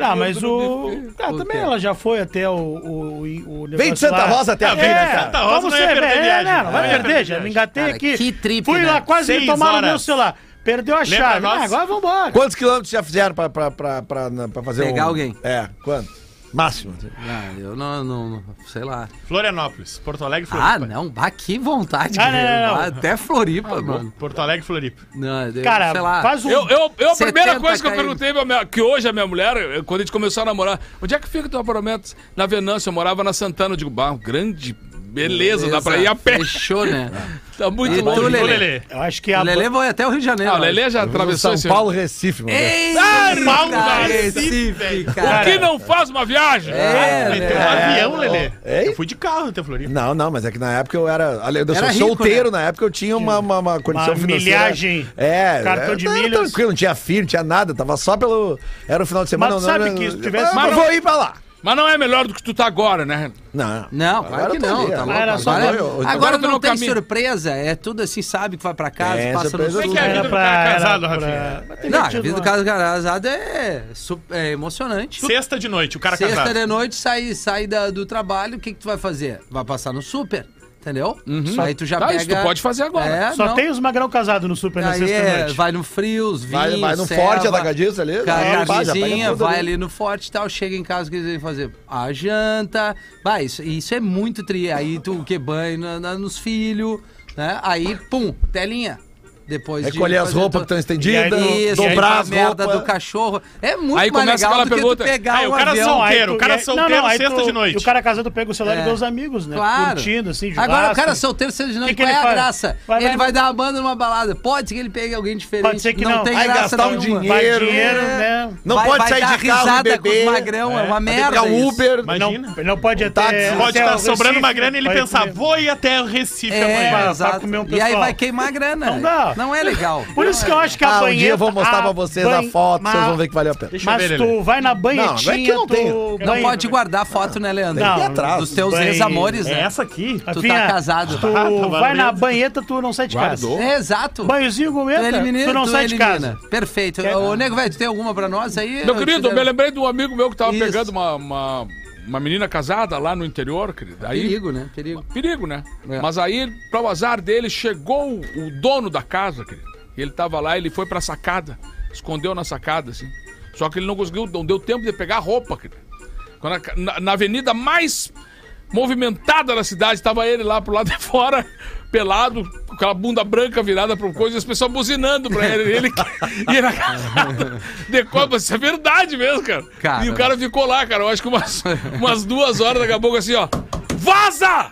Ah, mas o... O também ela já foi até o, o, o negócio Vem de Santa lá. Rosa até Ah, aqui, vem de né, É, cara? Santa Rosa vamos não ia perder é, viagem. Não, não vai Não ia perder, perder já me viagem. engatei Cara, aqui. que trip, Fui né? lá, quase me Seis tomaram meu celular. Perdeu a Lembra chave. nós? Ah, agora vambora. Quantos quilômetros já fizeram pra, pra, pra, pra, na- pra fazer Pegar um- alguém. É, quanto? Máximo. Ah, eu não, não, não- sei lá. Florianópolis. Porto Alegre, Ah, Floripa. não, bah, que vontade. Ah, não, não, não. Até Floripa, mano. Porto Alegre, Floripa. Não, eu- Cara, sei lá. faz um... Eu, eu, eu, a 70 primeira coisa que eu perguntei pra minha, que hoje a minha mulher, eh, quando a gente começou a namorar, onde é que fica o teu apartamento? Na Venâncio, eu morava na Santana. Eu digo, bah, grande beleza, dá pra ir a pé. Fechou, né? Tá muito E tu, longe. Ô, Lelê? Lelê. Eu acho que O a... Lelê foi até o Rio de Janeiro. Ah, o Lelê já atravessou São esse... Paulo, Recife, mano. Ei, Paulo, Recife, velho. cara. O que não faz uma viagem? É, Meteu né? um avião, Lelê. Ei? Eu fui de carro até Floripa. Não, não, mas é que na época eu era. de Eu Era sou rico, solteiro, né? na época eu tinha uma, uma, uma condição Uma financeira. milhagem, É, cartão de era milhas. tranquilo, não tinha filho, não tinha nada, tava só pelo. Era o final de semana. Mas não, sabe não, que não, se tivesse- Ah, Mas eu não- vou ir pra lá. Mas não é melhor do que tu tá agora, né? Não. Não, claro Agora que não, ali, tá ó. louco. Era só Agora, eu- eu- agora agora tu não tem caminha. surpresa, é tudo assim, sabe que vai pra casa, É, passa no surpresa. Como é que é a Era vida do pra- cara era casado, pra- Rafinha? pra Não, a vida do casado é, su- é emocionante. Sexta de noite, o cara Sexta casado. de noite, sai, sai da- do trabalho, o que, que tu vai fazer? Vai passar no super, entendeu? Aí tu já Tá, pega... isso tu pode fazer agora. É, Só não. tem os magrão casados no super na Aí sexta é, noite. vai no frios, vinho, Vai, vai no forte atacadista ali. Carnezinha, tudo vai ali no forte e tal, chega em casa, o que eles vêm fazer? A janta, vai, isso, isso é muito tri, aí tu que banho na- na- nos filhos, né? Aí, pum, telinha. Depois de Recolher as fazer roupas que estão estendidas, Isso, dobrar as a merda roupas. do cachorro. É muito Aí mais começa legal aquela do que pergunta, tu pegar aí o cara avião. solteiro, o cara é- solteiro, sexta de noite. O cara casado pega o celular É. e vê os amigos, né? Claro. Curtindo, assim, Agora o cara solteiro, seja de noite, que qual é a faz? graça? Vai- ele vai- vai dar uma banda numa balada. Pode ser que ele pegue alguém diferente. Pode ser que não. tem Vai graça gastar um nenhuma. dinheiro. Vai dinheiro, É. né? Não Vai- pode vai sair de e risada com os beber. magrão, é uma Vai ter que merda um isso. Uber. Imagina. Não, não pode até... Pode até estar sobrando uma grana e ele vai pensar, vou ir até o Recife É, amanhã. um e aí vai queimar a grana. Não dá. Não é legal. Por isso que eu acho que a Ah, um banheta... dia eu vou mostrar a pra vocês banhe- a foto, mas- vocês vão ver que valeu a pena. Deixa eu Mas ver, tu Lelê. vai na banhetinha, Não, não é que não tu... tenha. Não pode guardar foto, né, Leandro? Não, atrás. Dos teus ex-amores, É né? essa aqui? Tu tá casado. Tu Ah, tá vai na banheta, tu não sai de casa. É, exato. Banhozinho com Tu menta, elimina, tu não tu sai de casa. Perfeito. Ô, Nego, velho, tu tem alguma pra nós aí? Meu Eu querido, eu me lembrei de um amigo meu que tava pegando uma, uma, menina casada lá no interior, querido. Aí, Perigo, né? Perigo. Perigo, né? É. Mas aí, para o azar dele, chegou o dono da casa, querido. E ele tava lá, ele foi pra sacada. Escondeu na sacada, assim. Só que ele não conseguiu, não deu tempo de pegar a roupa, querido. Quando a- na, na avenida mais movimentada da cidade, tava ele lá pro lado de fora, pelado, com aquela bunda branca virada pra coisa, e as pessoas buzinando pra ele. Ele ia na casa de Copa. Isso é verdade mesmo, cara. Cara. E o cara ficou lá, cara. Eu acho que umas, umas duas horas, daqui a pouco, assim, ó. Vaza!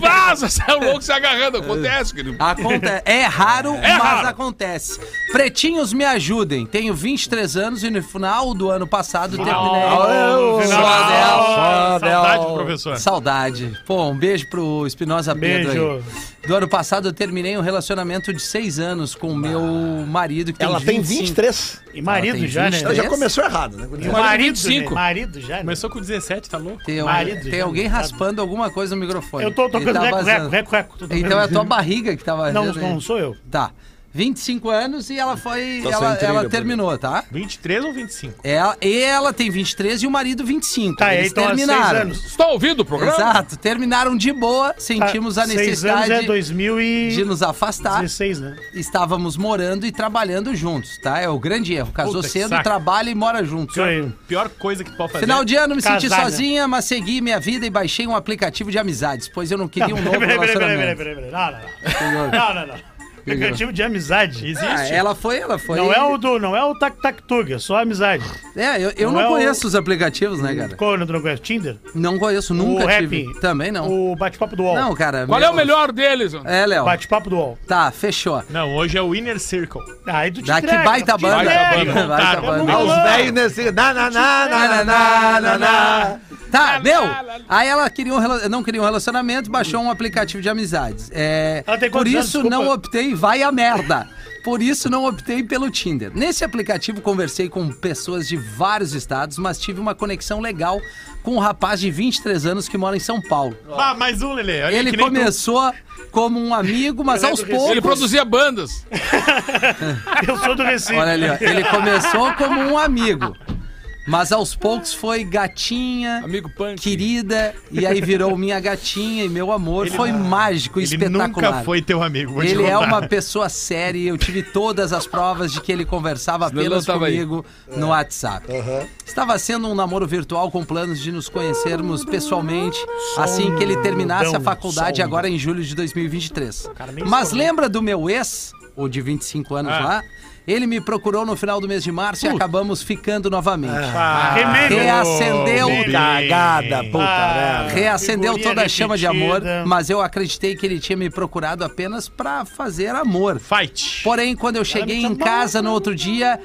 Vaza! Saiu louco se agarrando. Acontece, querido. Acontece. É raro, mas raro. acontece. Pretinhos, me ajudem. Tenho 23 anos e no final do ano passado terminei. No final- Só Só Saudade professor. Saudade. Pô, um beijo pro Espinosa Pedro Beijo. aí. Do ano passado eu terminei um relacionamento de seis anos com o meu marido, que tem Ela tem 25. 23. E marido tem já, né? 23. Ela já começou errado, né? E marido, 25. né? Marido já, né? Começou com 17, tá louco? Tem, Marido tem já, alguém né? Raspando alguma coisa no microfone. Eu tô tocando tá reco, reco, reco, reco. Então é a tua barriga que tava Não, vazando não sou eu. Tá. 25 anos e ela foi. Tá ela trilha, ela terminou, tá? 23 ou 25? Ela, e ela tem 23 e o marido 25. Tá, Eles então há seis terminaram. anos. Você tá ouvindo o programa? Exato, terminaram de boa, sentimos a Seis anos necessidade é de 2016, nos afastar. né? Estávamos morando e trabalhando juntos, tá? É o grande erro. Casou Puta cedo, saco. trabalha e mora juntos. Isso aí. Pior coisa que pode fazer. Final de ano me senti Casar, né? sozinha, mas segui minha vida e baixei um aplicativo de amizades, pois eu não queria um novo Peraí, peraí, peraí, peraí, relacionamento. peraí, peraí. Não, não, não. Não, não, não. Aplicativo de amizade. Existe. Ah, ela foi, ela foi. Não é o do, não é o tac tac tug, é só amizade. É, eu, eu não não, é o- conheço os aplicativos, né, cara? Qual é o nome do conhece? Tinder? Não conheço, nunca o tive. Rap. Também não. O bate-papo do UOL. Não, cara. Qual é meu- o melhor deles? mano? É, Léo. Bate-papo do UOL. Tá, fechou. Não, hoje é o Inner Circle. Aí tu te entrega, baita banda. Baita banda. Baita banda. É Ah, os Não. velhos nesse. Na, na, na, na, na, na, na, na. Tá, meu. Aí ela queria um, rela- não queria um relacionamento, baixou um aplicativo de amizades. É, Ela tem por isso não optei, vai a merda. Por isso não optei pelo Tinder. Nesse aplicativo conversei com pessoas de vários estados, mas tive uma conexão legal com um rapaz de 23 anos que mora em São Paulo. Ah, mais um, Lelê. Olha Ele nem tu. começou como um amigo, mas Ele é aos poucos. Ele produzia bandas. Eu sou do Recife. Olha ali, ó. Ele começou como um amigo. Mas aos poucos foi gatinha, Amigo punk. querida, e aí virou minha gatinha e meu amor. foi mágico, Ele espetacular. nunca foi teu amigo, vou te Ele é contar. uma pessoa séria e eu tive todas as provas de que ele conversava Senão ele apenas tava aí. comigo no WhatsApp. Estava sendo um namoro virtual com planos de nos conhecermos pessoalmente assim que ele terminasse a Sondão, faculdade sondão. agora em julho de 2023. nem Mas lembra do meu ex, o de 25 anos Ah. lá? Ele me procurou no final do mês de março e acabamos ficando novamente. Ah, Remember. Reacendeu Bem. Cagada, puta Ah. Reacendeu toda a chama de amor, mas eu acreditei que ele tinha me procurado apenas pra fazer amor. Fight. Porém, quando eu cheguei em casa no outro dia,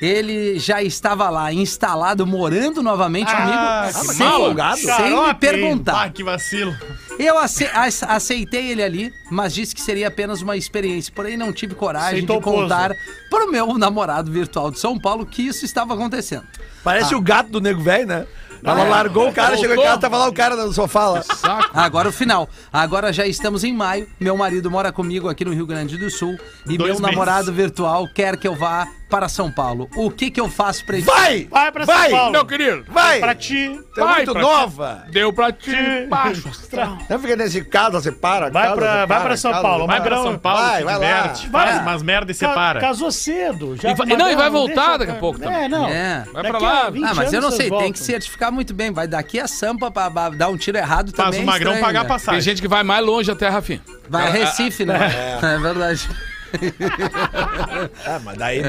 ele já estava lá, instalado, morando novamente Ah, comigo, que sem, mala. sem me Xarope, Ah, perguntar. que vacilo. Eu ace- ace- aceitei ele ali, mas disse que seria apenas uma experiência. Porém, não tive coragem Aceitou de contar para o meu namorado virtual de São Paulo que isso estava acontecendo. Parece o gato do nego velho, né? Ela largou o cara, chegou em casa, tava lá o cara no sofá lá. Saco. Agora o final. Agora já estamos em maio. Meu marido mora comigo aqui no Rio Grande do Sul e Dois meu meses. namorado virtual quer que eu vá para São Paulo. O que que eu faço pra ele? Vai! Vai pra Vai! São Paulo. Meu querido, Vai! Pra ti. Você é vai muito pra- nova. deu pra ti. Baixo astral. Não fica nesse casa, você para. Vai casa, pra- você vai para, pra São casa, Paulo, Vai para. pra São Paulo, Vai, se vai lá. diverte, Vai. faz umas merda e Ca- separa. Casou cedo. Já E vai- não, e vai deixa- voltar daqui a pouco também. É, não. É. Vai Daqui pra lá. a 20 Ah, mas eu não sei, vocês tem que voltam. certificar muito bem. Vai daqui a Sampa pra, pra dar um tiro errado Faz também. o é magrão estranho, pagar a né? passagem. Tem gente que vai mais longe até, Rafinha. Vai a Recife, né? É, verdade. Ah, mas daí...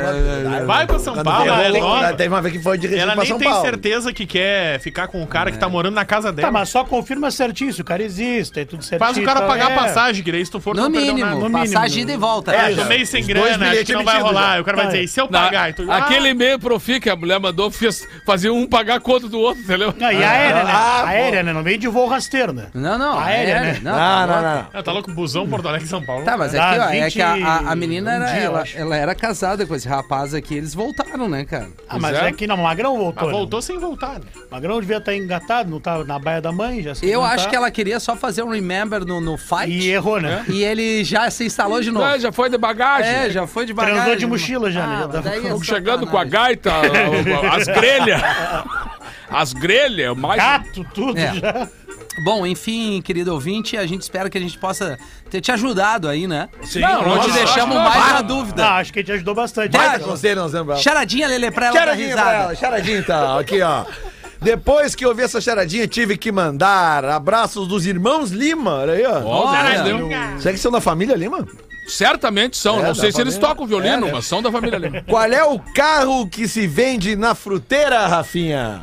Vai pra São Paulo, ela é. Teve uma vez que foi de Recife Ela nem São tem Paulo. certeza que quer ficar com o cara que tá morando na casa dela. Tá, mas só confirma certinho se o cara existe, é tudo certinho. Faz o cara tá? pagar É. a passagem, que daí se tu for, No mínimo, nada. no mínimo. passagem ida e volta. É, né? já. Tomei sem grana, dois acho que não vai rolar. já. O cara vai dizer, e se eu pagar? Tu, aquele ah, e-mail pro FI que a mulher mandou fez, fazia um pagar a conta do outro, entendeu? Não, e aérea, né? Ah, aérea, né? Não veio de voo rasteiro, né? Não, não. Aérea, é, né? Não, Não, tá não, louco. não. Ah, tá louco, busão, Porto Alegre, São Paulo. Tá, mas Dá aqui, ó, é 20 que a, a- menina um era, dia, ela, ela era casada com esse rapaz aqui, eles voltaram, né, cara? Ah, mas é. é que não, o Magrão voltou. Ah, né? voltou sem voltar, né? O Magrão devia estar engatado, não tava na baia da mãe, já se Eu acho tá. que ela queria só fazer um remember no, no fight E errou, né? e ele já se instalou de novo. É, já foi de bagagem. É, já foi de bagagem. Transou de mochila já, né? Ah, Já tava é Chegando com a gaita, as grelhas. As grelhas, mais. Gato, tudo É. já. Bom, enfim, querido ouvinte, a gente espera que a gente possa ter te ajudado aí, né? Sim, não, não te deixamos mais não. na dúvida. Ah, acho que a gente ajudou bastante. Vai, Conselho, nós vamos. Charadinha, Lele, pra ela dar Charadinha pra ela, charadinha então, aqui ó. Depois que eu vi essa charadinha, tive que mandar abraços dos irmãos Lima. Olha aí, ó. Olha. Será que são da família Lima? Certamente são. É, não sei se eles família. tocam violino, É, né? mas são da família ali. Qual é o carro que se vende na fruteira, Rafinha?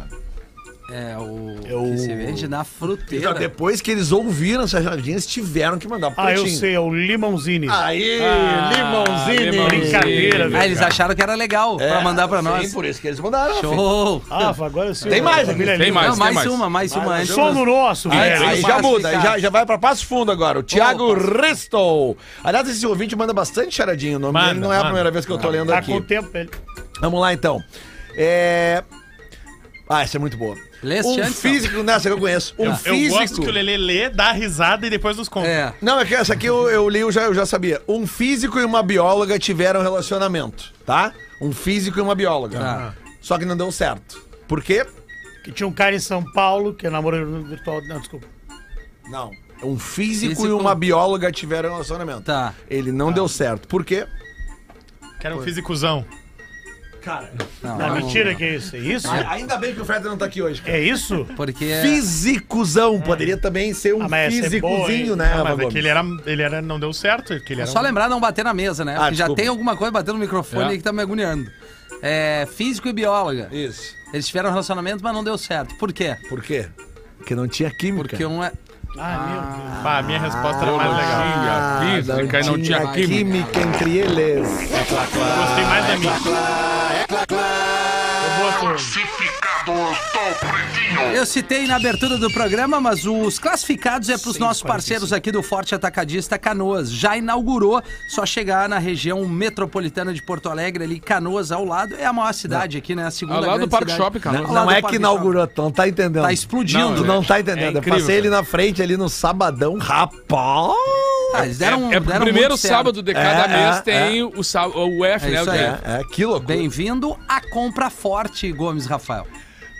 É, o Eu- que se vende na fruteira. Depois que eles ouviram essa charadinha, eles tiveram que mandar pro Ah, eu sei, é o Limãozini. Aí, Ah, limãozinho. limãozinho. Brincadeira, velho. Ah, eles acharam que era legal pra mandar pra nós. É, Sim, por isso que eles mandaram. Show! Ah, agora sim. Tem mais aqui, Família tem Lima. mais. Não, mais, mais. uma, mais uma antes. Só no nosso, Aí, velho. aí já muda, aí já, já vai pra Passo Fundo agora. O Thiago Opa. Risto. Aliás, esse ouvinte manda bastante charadinha. O nome Manda, dele não é a manda. primeira vez que eu tô lendo Tá aqui. com o tempo, ele. Vamos lá então. É. Ah, essa é muito boa. Leste Um antes, físico, nessa que eu conheço. Um Eu, eu físico. gosto que o Lelê lê, dá risada e depois nos conta. É. Não, é que essa aqui eu, eu li, eu já, eu já sabia. Um físico e uma bióloga tiveram relacionamento, tá? Um físico e uma bióloga. Tá. Só que não deu certo. Por quê? Que tinha um cara em São Paulo que é namoro virtual. Não, desculpa. Não. Um físico, Físico. e uma bióloga tiveram relacionamento. Tá. Ele não deu certo. Por quê? Que era um físicozão. Cara, Não, Não, não, mentira que é isso. É isso? ainda bem que o Fred não tá aqui hoje. cara. É isso? Porque. Físicozão. Poderia também ser um Ah, é físicozinho, né, Ah, mas é que ele era, ele era. Não deu certo. Que ele É era só um- lembrar não bater na mesa, né? Ah, Porque já tem alguma coisa batendo no microfone É. aí que tá me agoniando. É, físico e bióloga. Isso. Eles tiveram um relacionamento, mas não deu certo. Por quê? Por quê? Porque não tinha química. Porque um é. Ah, meu Deus. Ah, a minha resposta era mais legal. Tinha física e não tinha química. química entre eles. Gostei mais da minha. Eu. Eu citei na abertura do programa, mas os classificados é para os nossos parceiros aqui do Forte Atacadista Canoas. Já inaugurou, só chegar na região metropolitana de Porto Alegre, ali, Canoas ao lado. É a maior cidade aqui, né? A segunda Ao lado do Parque cidade. Shopping, Canoas. Não do é que inaugurou, não tá entendendo. Tá explodindo. Tu não tá entendendo. É eu incrível, passei ele cara. na frente ali no sabadão. Rapaz! Ah, eles deram, É porque deram o primeiro muito certo. sábado de cada É, mês é, tem o, sá- o F, É né? isso o. É, é que loucura. Bem-vindo à compra forte, Gomes Rafael.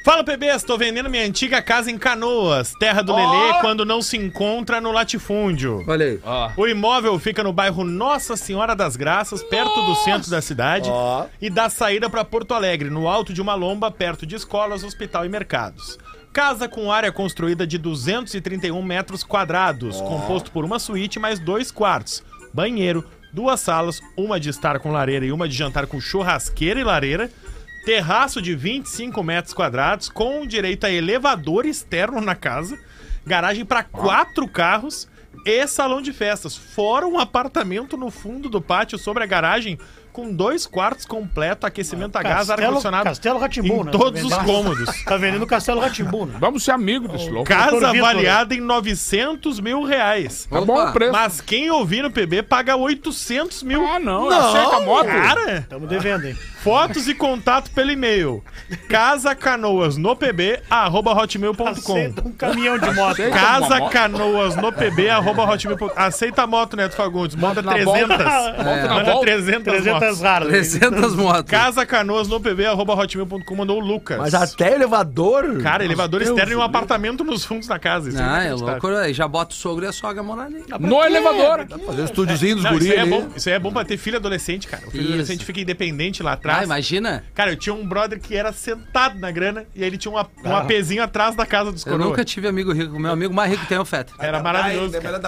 Fala, PBs, tô vendendo minha antiga casa em Canoas, terra do Lelê, quando não se encontra no latifúndio. Olha aí. Ó. O imóvel fica no bairro Nossa Senhora das Graças, perto do centro da cidade, Ó. e dá saída para Porto Alegre, no alto de uma lomba, perto de escolas, hospital e mercados. Casa com área construída de 231 metros quadrados, composto por uma suíte mais dois quartos, banheiro, duas salas, uma de estar com lareira e uma de jantar com churrasqueira e lareira, terraço de 25 metros quadrados, com direito a elevador externo na casa, garagem para quatro carros e salão de festas, fora um apartamento no fundo do pátio sobre a garagem com dois quartos completo, aquecimento a gás, ar-condicionado Castelo Ratimbu, em né? todos Tá os vendendo- cômodos. Tá vendendo Castelo Ratimbu, né? Vamos ser amigos desse louco. Casa Vitor. avaliada em 900 mil reais. Tá bom o preço. Mas quem ouvir no PB paga 800 mil. Ah, não. Aceita a moto. Cara, Estamos devendo, hein? Fotos e contato pelo e-mail. Casa Canoas no PB, arroba hotmail.com. Aceita um caminhão de moto. Aceita. Casa uma moto. Canoas no PB, arroba hotmail.com. Aceita a moto, Neto Fagundes. Manda na 300. Volta na Manda volta. 300, 300 motos. raras. 300 motos. Casa Canoas no PB, arroba hotmail.com. Mandou o Lucas. Mas até elevador. Cara, elevador Deus externo e um apartamento nos fundos da casa. Isso Ah, é inacreditável. louco. aí Já bota o sogro e a sogra morar ali. No elevador. Fazer um estúdiozinho dos Não, guri isso, aí é bom, isso aí é bom pra ter filho adolescente, cara. O filho Isso. adolescente fica independente lá Ah, atrás. imagina. Cara, eu tinha um brother que era sentado na grana e aí ele tinha uma, um apezinho atrás da casa dos Eu coroas. nunca tive amigo rico. Meu amigo mais rico tem o Feta. Era maravilhoso. cara.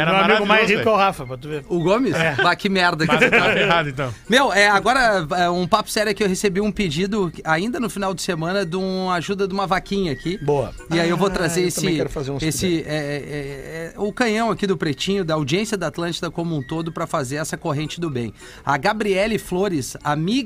Era o Meu amigo mais rico é o Rafa, pra tu ver. O Gomes? Bah, que merda que Mas você tá errado, então. Meu, é, agora é, um papo sério aqui. Eu recebi um pedido ainda no final de semana de uma ajuda de uma vaquinha aqui. Boa. E aí eu vou Ah, trazer eu esse. esse é, é, é, o canhão aqui do Pretinho, da audiência da Atlântida como um todo, para fazer essa corrente do bem. A Gabriele Flores,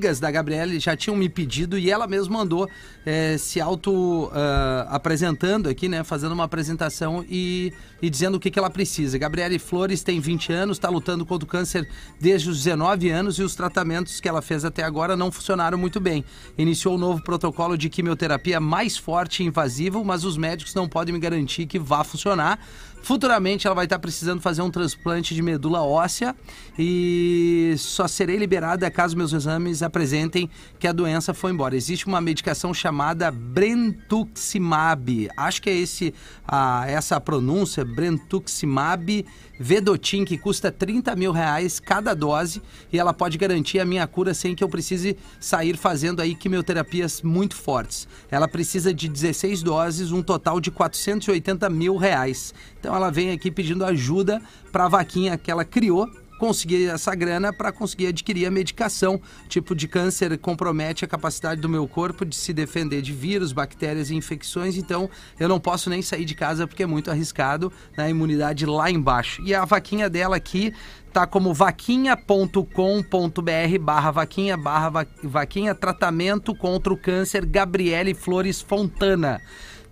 amigas da Gabriele, já tinham me pedido e ela mesma mandou é, se auto ah, apresentando aqui, né? Fazendo uma apresentação e, e dizendo o que, que ela precisa. Gabriele Flores tem 20 anos, está lutando contra o câncer desde os 19 anos e os tratamentos que ela fez até agora não funcionaram muito bem. Iniciou um novo protocolo de quimioterapia mais forte e invasivo, mas os médicos não podem me garantir que vá funcionar. Futuramente ela vai estar precisando fazer um transplante de medula óssea e só serei liberada caso meus exames apresentem que a doença foi embora. Existe uma medicação chamada Brentuximab. Acho que é esse a, essa a pronúncia, Brentuximab Vedotin, que custa 30 mil reais cada dose e ela pode garantir a minha cura sem que eu precise sair fazendo aí quimioterapias muito fortes. Ela precisa de 16 doses, um total de 480 mil reais. Então ela vem aqui pedindo ajuda para a vaquinha que ela criou conseguir essa grana para conseguir adquirir a medicação. Tipo de câncer compromete a capacidade do meu corpo de se defender de vírus, bactérias e infecções, então eu não posso nem sair de casa porque é muito arriscado, né? imunidade lá embaixo. E a vaquinha dela aqui tá como vaquinha.com.br barra vaquinha barra va- vaquinha tratamento contra o câncer Gabriele Flores Fontana.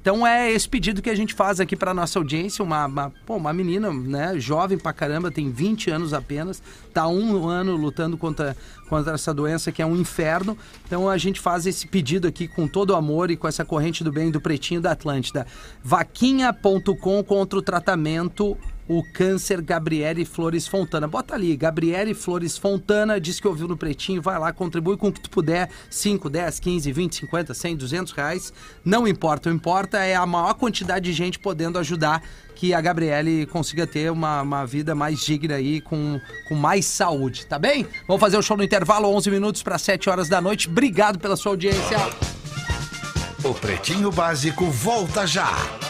Então é esse pedido que a gente faz aqui para nossa audiência, uma, uma, pô, uma menina, né, jovem pra caramba, tem 20 anos apenas, tá um ano lutando contra, contra essa doença que é um inferno. Então a gente faz esse pedido aqui com todo o amor e com essa corrente do bem do pretinho da Atlântida. Vaquinha.com contra o tratamento o câncer Gabriele Flores Fontana. Bota ali, Gabriele Flores Fontana, diz que ouviu no Pretinho, vai lá, contribui com o que tu puder, 5, 10, 15, 20, 50, 100, 200 reais, não importa, o importa é a maior quantidade de gente podendo ajudar que a Gabriele consiga ter uma, uma vida mais digna aí, com, com mais saúde, tá bem? Vamos fazer o show no intervalo, 11 minutos para 7 horas da noite, obrigado pela sua audiência. O Pretinho Básico volta já.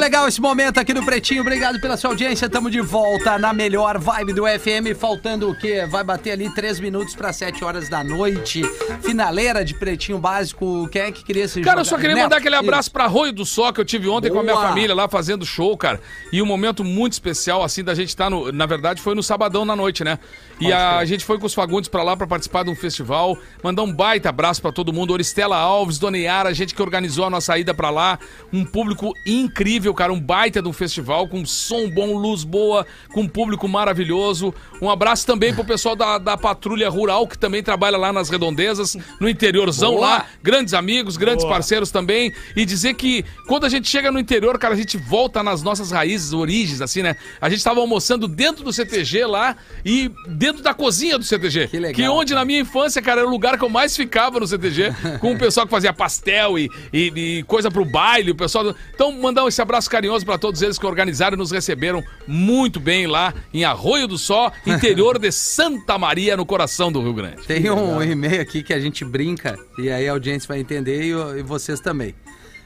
Legal esse momento aqui no Pretinho. Obrigado pela sua audiência. Estamos de volta na melhor vibe do FM. Faltando o quê? Vai bater ali 3 minutos para 7 horas da noite. Finaleira de Pretinho Básico. Quem é que queria se Cara, eu só queria Neto, mandar aquele abraço pra Arroio do Sol que eu tive ontem com a minha Boa. família lá fazendo show, cara. E um momento muito especial, assim, da gente estar no. Na verdade, foi no sabadão na noite, né? E a, gente foi com os Fagundes pra lá pra participar de um festival. Mandar um baita abraço pra todo mundo. Oristela Alves, Dona Yara, a gente que organizou a nossa ida pra lá. Um público incrível, cara. Um baita de um festival com som bom, luz boa, com um público maravilhoso. Um abraço também pro pessoal da, da Patrulha Rural, que também trabalha lá nas redondezas, no interiorzão Boa. lá grandes amigos, grandes Boa. parceiros também. E dizer que quando a gente chega no interior, cara, a gente volta nas nossas raízes, origens, assim, né? A gente tava almoçando dentro do CTG lá e dentro da cozinha do CTG. Que legal, onde na minha infância, cara, era o lugar que eu mais ficava no CTG, com o pessoal que fazia pastel e, e- e coisa pro baile, o pessoal. Então, mandar esse abraço carinhoso pra todos eles que organizaram e nos receberam muito bem lá em Arroio do Sol, interior de Santa Maria, no coração do Rio Grande. Tem um e-mail aqui que a gente brinca e aí a audiência vai entender e, e vocês também.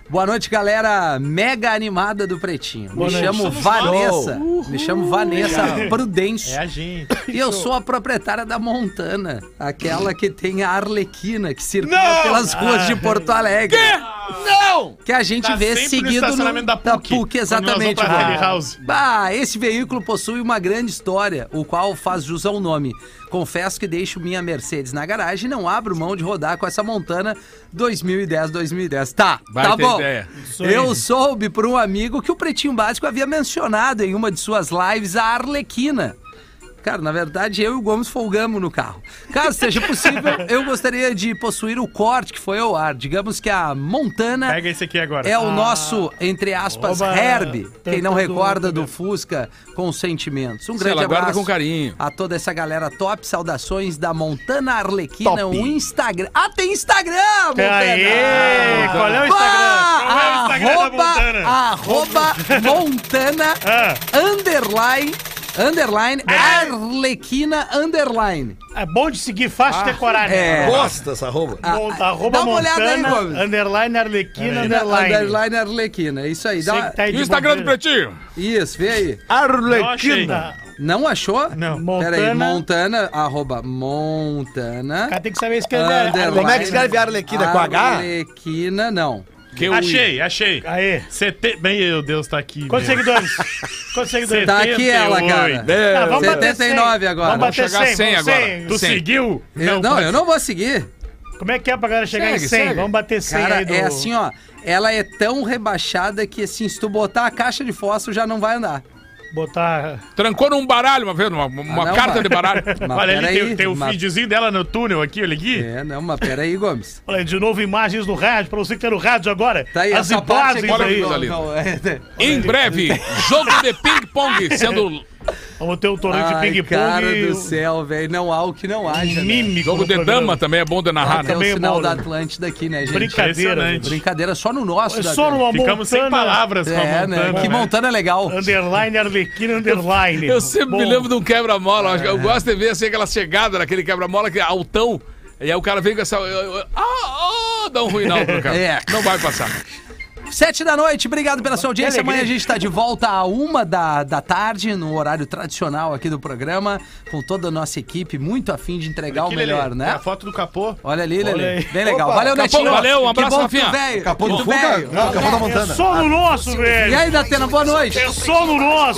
Boa noite, galera mega animada do Pretinho. Boa Me noite. chamo Somos Vanessa. Me chamo Vanessa Prudêncio. É a gente. E eu sou a proprietária da Montana, aquela que tem a Arlequina que circula Não! pelas ruas de Porto Alegre. Não! Que a gente Tá vê no seguido no, estacionamento da PUC, quando nós exatamente. Bah, esse veículo possui uma grande história, o qual faz jus ao nome. Confesso que deixo minha Mercedes na garagem e não abro mão de rodar com essa Montana 2010-2010. Tá, Vai tá ter bom. ideia. Eu soube por um amigo que o Pretinho Básico havia mencionado em uma de suas lives a Arlequina. Cara, na verdade, eu e o Gomes folgamos no carro. Caso seja possível, eu gostaria de possuir o corte que foi ao ar. Digamos que a Montana Pega esse aqui agora. é o nosso, entre aspas, Oba! Herb. Quem não recorda do- do Fusca com sentimentos. Um Sei grande guarda abraço com carinho. a toda essa galera top. Saudações da Montana Arlequina, Top. o Instagram. Ah, tem Instagram, Montana! Aê! Qual é o Instagram? Qual é o Instagram da arroba, Montana? arroba Montana Ah. underline underline Arlequina underline. É bom de seguir, fácil de decorar, né? é. Gosta dessa roupa? Ah, Mon- ah, arroba dá uma olhada aí, Montana, Gomes. underline, Arlequina, underline. Underline Arlequina, é isso aí. Dá uma- que tá aí E de o Instagram do. Pretinho? Isso, vê aí. Achei. Tá. Não achou? Não. Pera aí, Montana. Montana, arroba Montana. O cara tem que saber escrever. Underline. Como é que escreve Arlequina? Com H? Arlequina, não. Que Achei, achei. Aê. Sete... Meu Deus, tá aqui. Quantos meu. seguidores? Quantos seguidores? Tá aqui ela, cara. 78. Ah, vamos bater 79 100. agora. Vamos bater Vamos chegar 100, a 100 vamos agora. 100. Tu Sim. seguiu? Eu, não, eu não vou seguir. Como é que é pra galera chegar Segue, em 100? segue. Vamos bater 100 Cara, aí do... é assim, ó. Ela é tão rebaixada que, assim, se tu botar a caixa de fósforo já não vai andar. Botar. Trancou num baralho uma vez, uma, uma Ah, não, carta mas- de baralho. Mas Olha ali, peraí, tem, tem o mas- feedzinho dela no túnel aqui, olha aqui. É, não, mas peraí, Gomes. Olha, aí, de novo imagens no rádio, pra você que tá no rádio agora. Tá aí, As imagens aí. não, não, é- Em breve, jogo de ping-pong sendo Vamos ter um torneio de ping-pong. cara e do céu, velho. Não há o que não haja. né? mímico. jogo no de programa. dama também é bom de narrar. né? Tem o é sinal bom, da né? Atlântida aqui, né, gente? Brincadeira. Gente. Brincadeira só no nosso. É só numa Ficamos sem Montana, palavras com a É, né? Montana. Que né? Montana é legal. Underline, Arlequina, underline. Eu sempre Bom, me lembro de um quebra-mola. Eu que Eu gosto de ver assim, aquela chegada daquele quebra-mola que é altão. E aí o cara vem com essa. Ah, ah, dá um ruim não pro cara. É. Não vai passar. Sete da noite, obrigado pela sua audiência. Amanhã a gente tá de volta a uma da, da tarde, no horário tradicional aqui do programa, com toda a nossa equipe, muito afim de entregar Aqui, o melhor, Lelê, né? tem A foto do capô. Olha ali, Lelê. aí. Bem legal. Opa, valeu, Capô, Netinho. valeu, um abraço, bom que Rafinha. veio. Capô do Fuga? Não, capô da É Montana. só no nosso, velho. E aí, Datena, boa noite. É só no nosso.